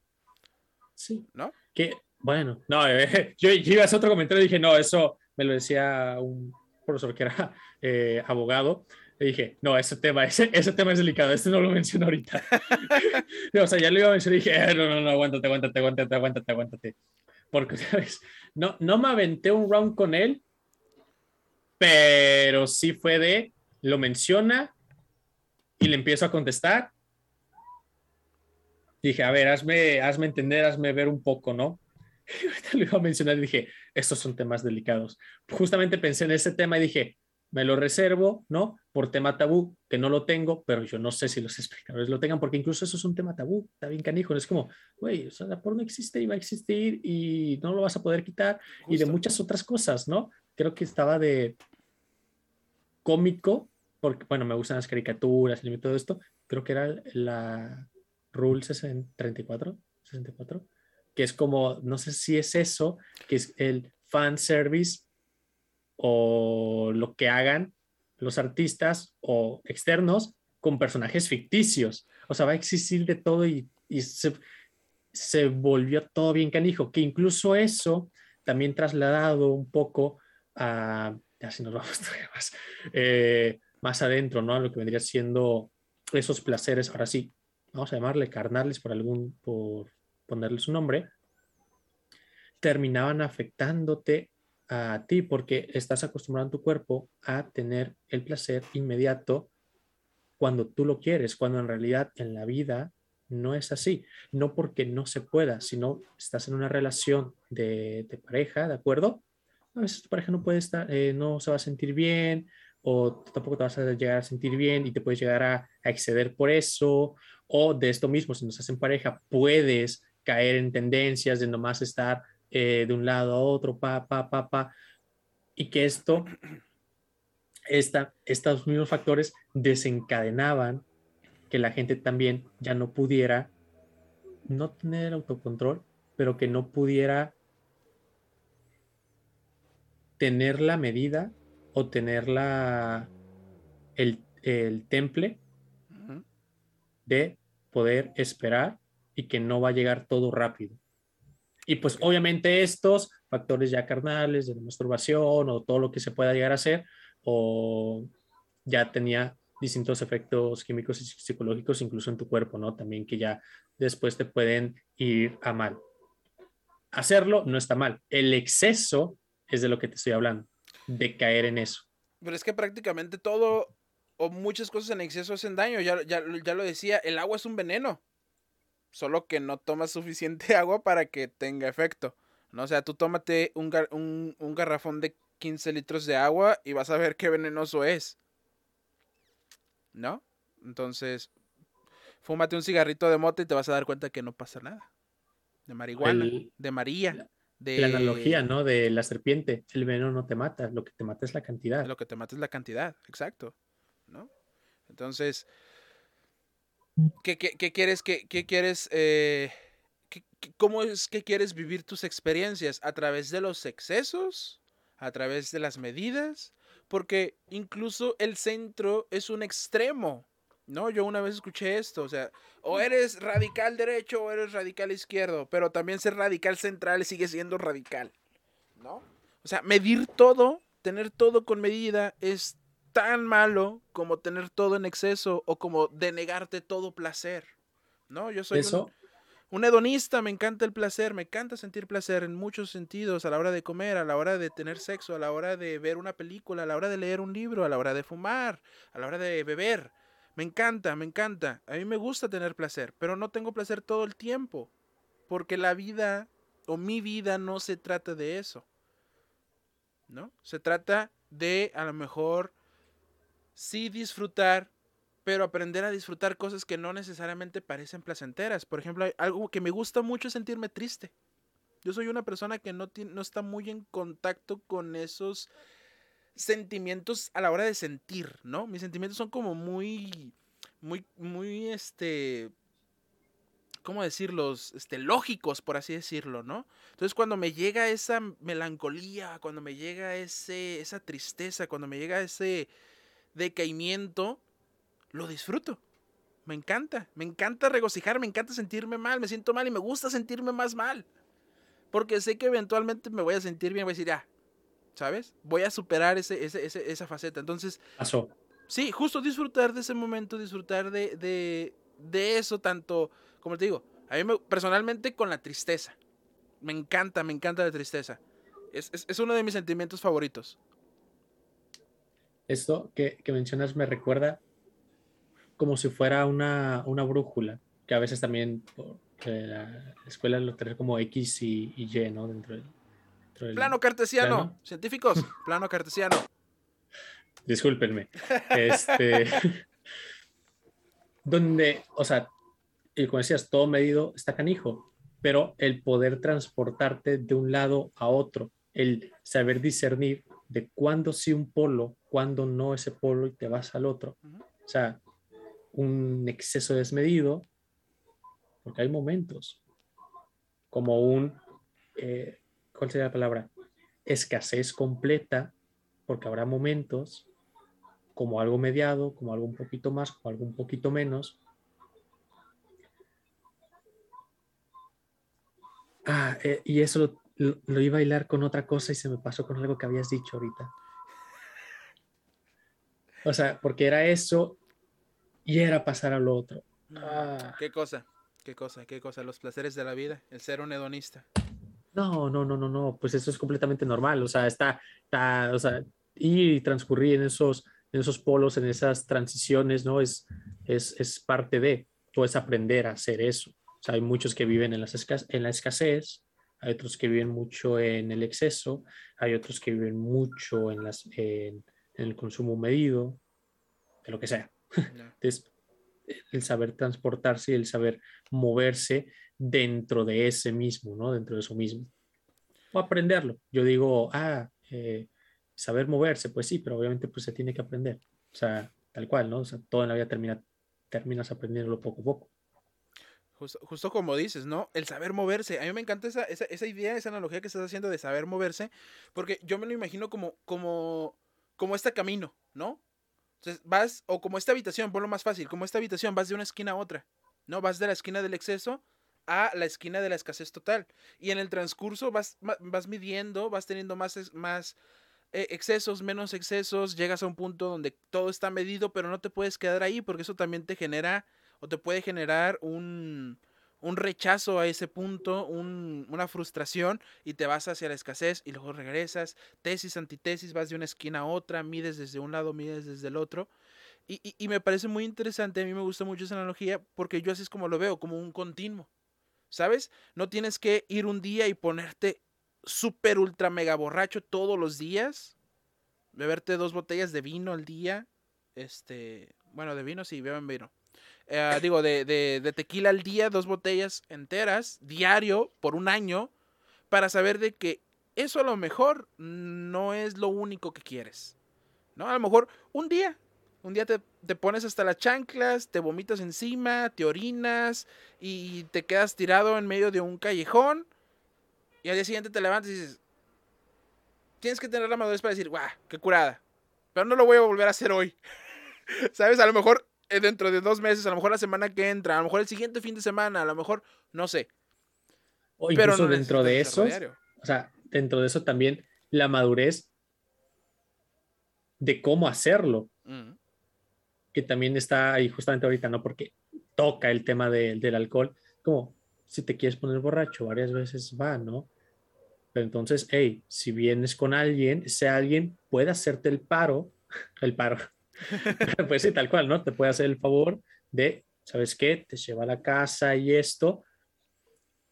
Sí. ¿no? Que, bueno, no, eh, [laughs] yo, yo iba a hacer otro comentario y dije, no, eso me lo decía un profesor que era [laughs] eh, abogado. Le dije, no, ese tema, [laughs] ese, ese tema es delicado, este no lo menciono ahorita. o sea, ya lo iba a mencionar y dije, "Eh, no, no, no, aguántate, aguántate, aguántate, aguántate, aguántate. Porque, ¿sabes? No, no me aventé un round con él, pero sí fue de, lo menciona y le empiezo a contestar. Dije, a ver, hazme, hazme entender, hazme ver un poco, ¿no? [laughs] Y ahorita lo iba a mencionar y dije, estos son temas delicados. Justamente pensé en ese tema y dije, me lo reservo, ¿no? Por tema tabú, que no lo tengo, pero yo no sé si los [laughs] espectadores lo tengan, porque incluso eso es un tema tabú, está bien canijo, es como, güey, o sea, la porno existe y va a existir y no lo vas a poder quitar, y de Justo. muchas otras cosas, ¿no? Creo que estaba de cómico, porque, bueno, me gustan las caricaturas y todo esto, creo que era la Rule 60 34, 64, que es como, no sé si es eso, que es el fan service o lo que hagan los artistas o externos con personajes ficticios. O sea, va a existir de todo y, y se, se volvió todo bien canijo, que incluso eso también trasladado un poco a, ya si nos vamos [laughs] todavía más, eh, más adentro, ¿no? A lo que vendría siendo esos placeres, ahora sí, vamos a llamarle carnales por algún, por ponerle su nombre, terminaban afectándote a ti porque estás acostumbrado en tu cuerpo a tener el placer inmediato cuando tú lo quieres, cuando en realidad en la vida no es así. No porque no se pueda, sino estás en una relación de, de pareja, ¿de acuerdo? A veces tu pareja no puede estar, eh, no se va a sentir bien o tampoco te vas a llegar a sentir bien y te puedes llegar a, a exceder por eso o de esto mismo, si no estás en pareja, puedes caer en tendencias de nomás estar eh, de un lado a otro, pa, pa, pa, pa, y que esto, esta, estos mismos factores desencadenaban que la gente también ya no pudiera no tener autocontrol, pero que no pudiera tener la medida o tener la, el, el temple de poder esperar y que no va a llegar todo rápido. Y pues obviamente estos factores ya carnales de la masturbación o todo lo que se pueda llegar a hacer o ya tenía distintos efectos químicos y psicológicos incluso en tu cuerpo, ¿no? También que ya después te pueden ir a mal. Hacerlo no está mal. El exceso es de lo que te estoy hablando, de caer en eso. Pero es que prácticamente todo o muchas cosas en exceso hacen daño. Ya, ya, ya lo decía, el agua es un veneno. Solo que no tomas [laughs] suficiente agua para que tenga efecto. ¿no? O sea, tú tómate un, gar- un, un garrafón de 15 litros de agua y vas a ver qué venenoso es. ¿No? Entonces, fúmate un cigarrito de mota y te vas a dar cuenta que no pasa nada. De marihuana, El- de María, de... La analogía, ¿no? De la serpiente. El veneno no te mata, lo que te mata es la cantidad. Lo que te mata es la cantidad, exacto. ¿No? Entonces, ¿qué, qué- qué quieres, qué, qué quieres, eh, qué- qué- cómo es que quieres vivir tus experiencias? ¿A través de los excesos? ¿A través de las medidas? Porque incluso el centro es un extremo. No, yo una vez escuché esto, o sea, o eres radical derecho o eres radical izquierdo, pero también ser radical central sigue siendo radical, ¿no? O sea, medir todo, tener todo con medida es tan malo como tener todo en exceso o como denegarte todo placer. No, yo soy un- un, hedonista, me encanta el placer, me encanta sentir placer en muchos sentidos, a la hora de comer, a la hora de tener sexo, a la hora de ver una película, a la hora de leer un libro, a la hora de fumar, a la hora de beber. Me encanta, me encanta. A mí me gusta tener placer, pero no tengo placer todo el tiempo. Porque la vida o mi vida no se trata de eso. ¿No? Se trata de a lo mejor sí disfrutar, pero aprender a disfrutar cosas que no necesariamente parecen placenteras. Por ejemplo, algo que me gusta mucho es sentirme triste. Yo soy una persona que no, no está muy en contacto con esos sentimientos a la hora de sentir, ¿no? Mis sentimientos son como muy, muy, muy, este, ¿cómo decirlos? Este, lógicos, por así decirlo, ¿no? Entonces cuando me llega esa melancolía, cuando me llega ese, esa tristeza, cuando me llega ese decaimiento, lo disfruto. Me encanta, me encanta regocijar, me encanta sentirme mal, me siento mal y me gusta sentirme más mal. Porque sé que eventualmente me voy a sentir bien, voy a decir, ah, ¿sabes? Voy a superar ese, esa faceta. Entonces, Pasó. Sí, justo disfrutar de ese momento, disfrutar de, de, eso, tanto, como te digo, a mí personalmente con la tristeza. Me encanta, me encanta la tristeza. Es, es, uno de mis sentimientos favoritos. Esto que, que, mencionas me recuerda como si fuera una, una brújula, que a veces también la escuela lo trae como X y, Y, ¿no? Dentro del, plano cartesiano, científicos, [laughs] plano cartesiano. Discúlpenme. Este, [laughs] donde, o sea, y como decías, todo medido está canijo, pero el poder transportarte de un lado a otro, el saber discernir de cuándo sí un polo, cuándo no ese polo y te vas al otro. O sea, un exceso desmedido, porque hay momentos, como un, eh, ¿cuál sería la palabra? Escasez completa, porque habrá momentos como algo mediado, como algo un poquito más, como algo un poquito menos. Ah, eh, y eso lo, iba a bailar con otra cosa y se me pasó con algo que habías dicho ahorita. O sea, porque era eso y era pasar a lo otro. Ah. ¿Qué cosa? ¿Qué cosa? ¿Qué cosa? Los placeres de la vida, el ser un hedonista. No, no, no, no, no, pues eso es completamente normal, o sea, está, está o sea, ir y transcurrir en esos, en esos polos, en esas transiciones, ¿no? Es, es, es parte de, tú es aprender a hacer eso. O sea, hay muchos que viven en, las en la escasez, hay otros que viven mucho en el exceso, hay otros que viven mucho en, las, en, el consumo medido, de lo que sea. Entonces, el saber transportarse y el saber moverse dentro de ese mismo, ¿no? Dentro de eso mismo. O aprenderlo. Yo digo, ah, eh, saber moverse, pues sí, pero obviamente pues se tiene que aprender. O sea, tal cual, ¿no? O sea, todo en la vida termina, terminas aprendiéndolo poco a poco. Justo, como dices, ¿no? El saber moverse. A mí me encanta esa, esa, esa, idea, esa analogía que estás haciendo de saber moverse, porque yo me lo imagino como, como, como este camino, ¿no? Entonces vas, o como esta habitación, por lo más fácil, como esta habitación, vas de una esquina a otra, ¿no? Vas de la esquina del exceso a la esquina de la escasez total. Y en el transcurso vas, vas midiendo, vas teniendo más, más eh, excesos, menos excesos, llegas a un punto donde todo está medido, pero no te puedes quedar ahí porque eso también te genera o te puede generar un, un rechazo a ese punto, una frustración y te vas hacia la escasez y luego regresas, tesis, antitesis, vas de una esquina a otra, mides desde un lado, mides desde el otro. Y, y, y me parece muy interesante, a mí me gusta mucho esa analogía porque yo así es como lo veo, como un continuo. ¿Sabes? No tienes que ir un día y ponerte súper ultra mega borracho todos los días. Beberte dos botellas de vino al día. Este, bueno, de vino sí, beben vino. Eh, digo, de, de, de, tequila al día, dos botellas enteras, diario, por un año, para saber de que eso a lo mejor no es lo único que quieres. ¿No? A lo mejor un día, un día te, pones hasta las chanclas, te vomitas encima, te orinas y te quedas tirado en medio de un callejón. Y al día siguiente te levantas y dices, tienes que tener la madurez para decir, guau, qué curada. Pero no lo voy a volver a hacer hoy. [laughs] ¿Sabes? A lo mejor eh, dentro de dos meses, a lo mejor la semana que entra, a lo mejor el siguiente fin de semana, a lo mejor, no sé. O incluso dentro de eso, o sea, dentro de eso también la madurez de cómo hacerlo. Mm que también está ahí justamente ahorita, ¿no? Porque toca el tema del alcohol, como si te quieres poner borracho varias veces va, ¿no? Pero entonces, hey, si vienes con alguien, ese alguien puede hacerte el paro, [laughs] el paro, [laughs] pues sí, tal cual, ¿no? Te puede hacer el favor de, ¿sabes qué? Te lleva a la casa y esto.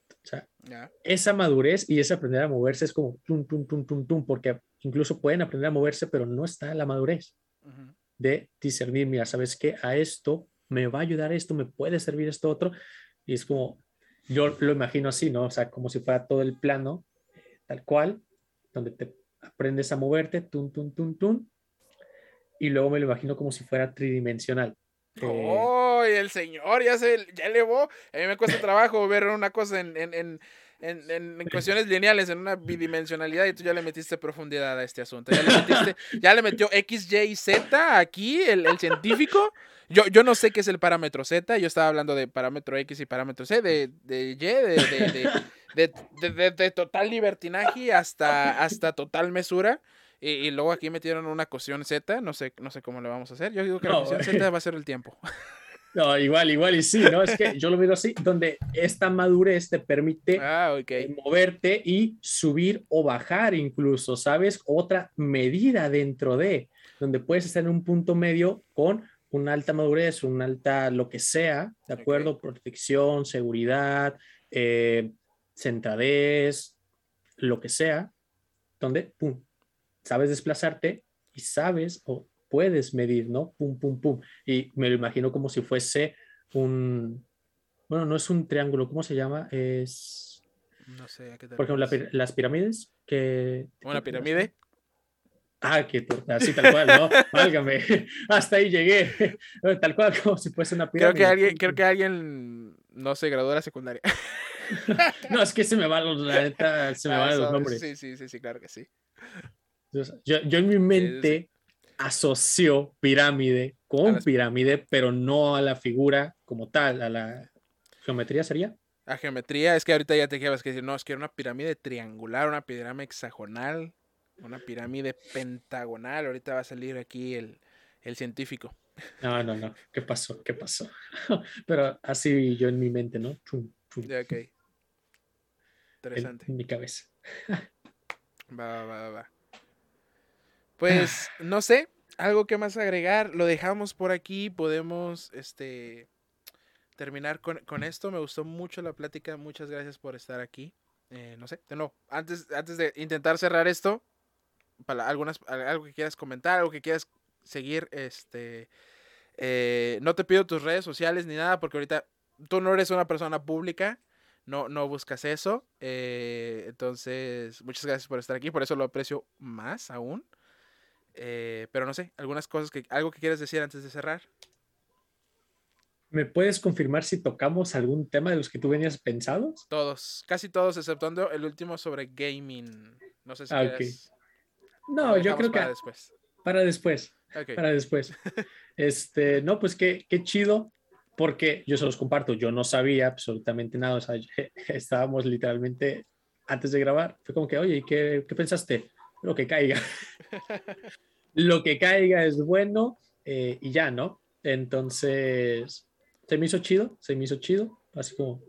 O sea, esa madurez y ese aprender a moverse es como tum, tum, tum, tum, tum, porque incluso pueden aprender a moverse, pero no está la madurez de discernir, mira, ¿sabes qué? A esto me va a ayudar esto, me puede servir esto otro. Y es como, yo lo imagino así, ¿no? O sea, como si fuera todo el plano, tal cual, donde te aprendes a moverte, tum, tum, tum, tum, y luego me lo imagino como si fuera tridimensional. ¡Oh! el señor ya se ya elevó. A mí me cuesta trabajo ver una cosa en, en, en, en, cuestiones lineales, en una bidimensionalidad, y tú ya le metiste profundidad a este asunto. Ya le, metiste, ya le metió X, Y y Z aquí, el, el científico. Yo, yo no sé qué es el parámetro Z, yo estaba hablando de parámetro X y parámetro C, de, de Y, de, de, de, total libertinaje hasta, hasta total mesura. Y, luego aquí metieron una cuestión Z, no sé, no sé cómo le vamos a hacer. Yo digo que la cuestión Z va a ser el tiempo. No, igual, igual y sí, ¿no? Es que yo lo miro así, donde esta madurez te permite ah, moverte y subir o bajar incluso, ¿sabes? Otra medida dentro de, donde puedes estar en un punto medio con una alta madurez, una alta lo que sea, ¿de acuerdo? Protección, seguridad, eh, centradez, lo que sea, donde, pum, sabes desplazarte y sabes o puedes medir, ¿no? Pum, pum, pum. Y me lo imagino como si fuese un, bueno, no es un triángulo, ¿cómo se llama? Es... No sé, ¿a qué te Por ejemplo, las pirámides que... ¿Una pirámide? Ah, que así tal cual, ¿no? [laughs] Válgame, hasta ahí llegué. Tal cual, como si fuese una pirámide. Creo que alguien, creo que alguien no se graduó de la secundaria. [laughs] no, es que se me van los, la neta, se me ah, van los nombres. Sí, sí, sí, sí, claro que sí. Yo, yo en mi mente asocio pirámide con pirámide, pero no a la figura como tal, a la geometría sería. A geometría, es que ahorita ya te quedas que decir, no, es que era una pirámide triangular, una pirámide hexagonal, una pirámide pentagonal. Ahorita va a salir aquí el, el científico. No, no, no. ¿Qué pasó? ¿Qué pasó? [laughs] Pero así yo en mi mente, ¿no? ok. Interesante. En, mi cabeza. [laughs] va, va, va. Pues, no sé, algo que más agregar, lo dejamos por aquí, podemos, este, terminar con, esto. Me gustó mucho la plática, muchas gracias por estar aquí. Eh, no sé, de antes, antes de intentar cerrar esto, para algunas, algo que quieras comentar, algo que quieras seguir, este, eh, no te pido tus redes sociales ni nada, porque ahorita tú no eres una persona pública, no, no buscas eso. Eh, entonces, muchas gracias por estar aquí, por eso lo aprecio más aún. Eh, pero no sé, algunas cosas que, algo que quieras decir antes de cerrar. ¿Me puedes confirmar si tocamos algún tema de los que tú venías pensados? Todos, casi todos, exceptuando el último sobre gaming. No sé si ah, No, yo creo que para después. Para después. Para después. [laughs] este, no, pues qué, qué chido, porque yo se los comparto, yo no sabía absolutamente nada, o sea, [laughs] estábamos literalmente antes de grabar, fue como que, oye, ¿qué, qué pensaste? Lo que caiga. [laughs] lo que caiga es bueno eh, y ya, ¿no? Entonces, se me hizo chido, se me hizo chido, así como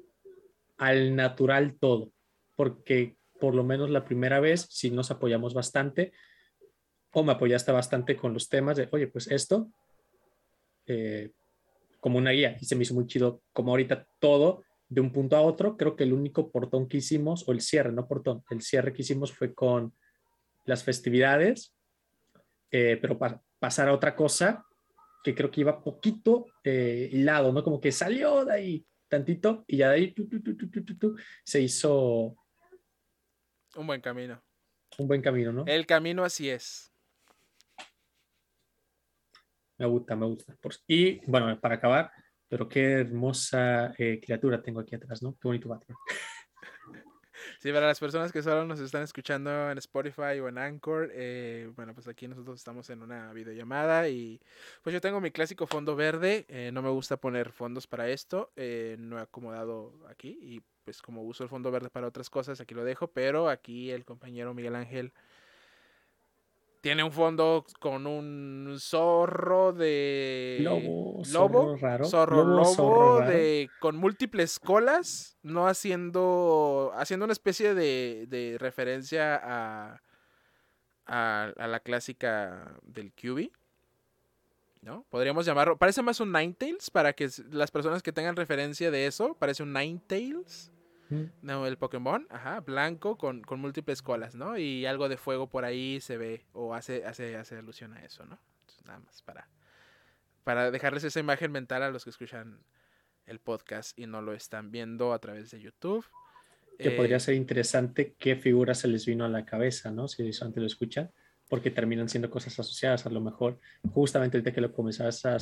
al natural todo, porque por lo menos la primera vez sí nos apoyamos bastante, o me apoyaste bastante con los temas de, oye, pues esto, eh, como una guía, y se me hizo muy chido, como ahorita todo de un punto a otro, creo que el único portón que hicimos, o el cierre, no portón, el cierre que hicimos fue con las festividades, eh, pero para pasar a otra cosa que creo que iba poquito eh, hilado, ¿no? Como que salió de ahí tantito y ya de ahí se hizo... Un buen camino. Un buen camino, ¿no? El camino así es. Me gusta, me gusta. Y bueno, para acabar, pero qué hermosa eh, criatura tengo aquí atrás, ¿no? Qué bonito Batman. Sí, para las personas que solo nos están escuchando en Spotify o en Anchor, eh, bueno, pues aquí nosotros estamos en una videollamada y pues yo tengo mi clásico fondo verde, eh, no me gusta poner fondos para esto, eh, no he acomodado aquí y pues como uso el fondo verde para otras cosas, aquí lo dejo, pero aquí el compañero Miguel Ángel tiene un fondo con un zorro de. Lobo. Zorro raro. Zorro lobo, de. con múltiples colas. No haciendo. haciendo una especie de, de referencia a, a. a. la clásica del QB. ¿no? Podríamos llamarlo, parece más un Ninetales para que las personas que tengan referencia de eso, parece un Ninetales. No, el Pokémon, ajá, blanco con, con, múltiples colas, ¿no? Y algo de fuego por ahí se ve o hace, hace, hace alusión a eso, ¿no? Entonces, nada más para, para dejarles esa imagen mental a los que escuchan el podcast y no lo están viendo a través de YouTube. Que podría eh, ser interesante qué figura se les vino a la cabeza, ¿no? Si antes lo escuchan, porque terminan siendo cosas asociadas. A lo mejor, justamente ahorita que lo comenzabas a,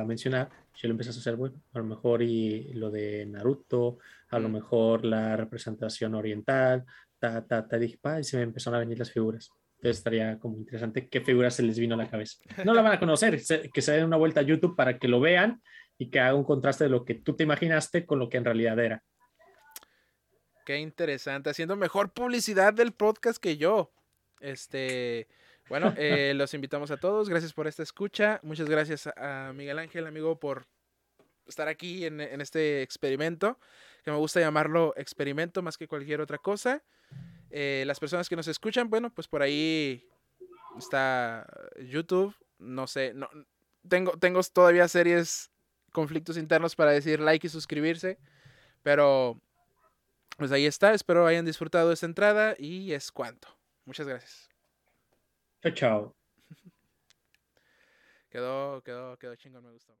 a mencionar, yo lo empecé a asociar, bueno, a lo mejor y lo de Naruto, a lo mejor la representación oriental, ta, ta, ta, dije, y se me empezaron a venir las figuras. Entonces estaría como interesante qué figura se les vino a la cabeza. No la van a conocer, que se den una vuelta a YouTube para que lo vean y que haga un contraste de lo que tú te imaginaste con lo que en realidad era. Qué interesante, haciendo mejor publicidad del podcast que yo. Este, bueno, [laughs] eh, los invitamos a todos. Gracias por esta escucha. Muchas gracias a Miguel Ángel, amigo, por estar aquí en, en este experimento, que me gusta llamarlo experimento más que cualquier otra cosa. Eh, las personas que nos escuchan, bueno, pues por ahí está YouTube. No sé, no, tengo, tengo todavía series conflictos internos para decir like y suscribirse. Pero pues ahí está. Espero hayan disfrutado esta entrada y es cuanto. Muchas gracias. Chao, chao. quedó, quedó, quedó chingón, me gustó.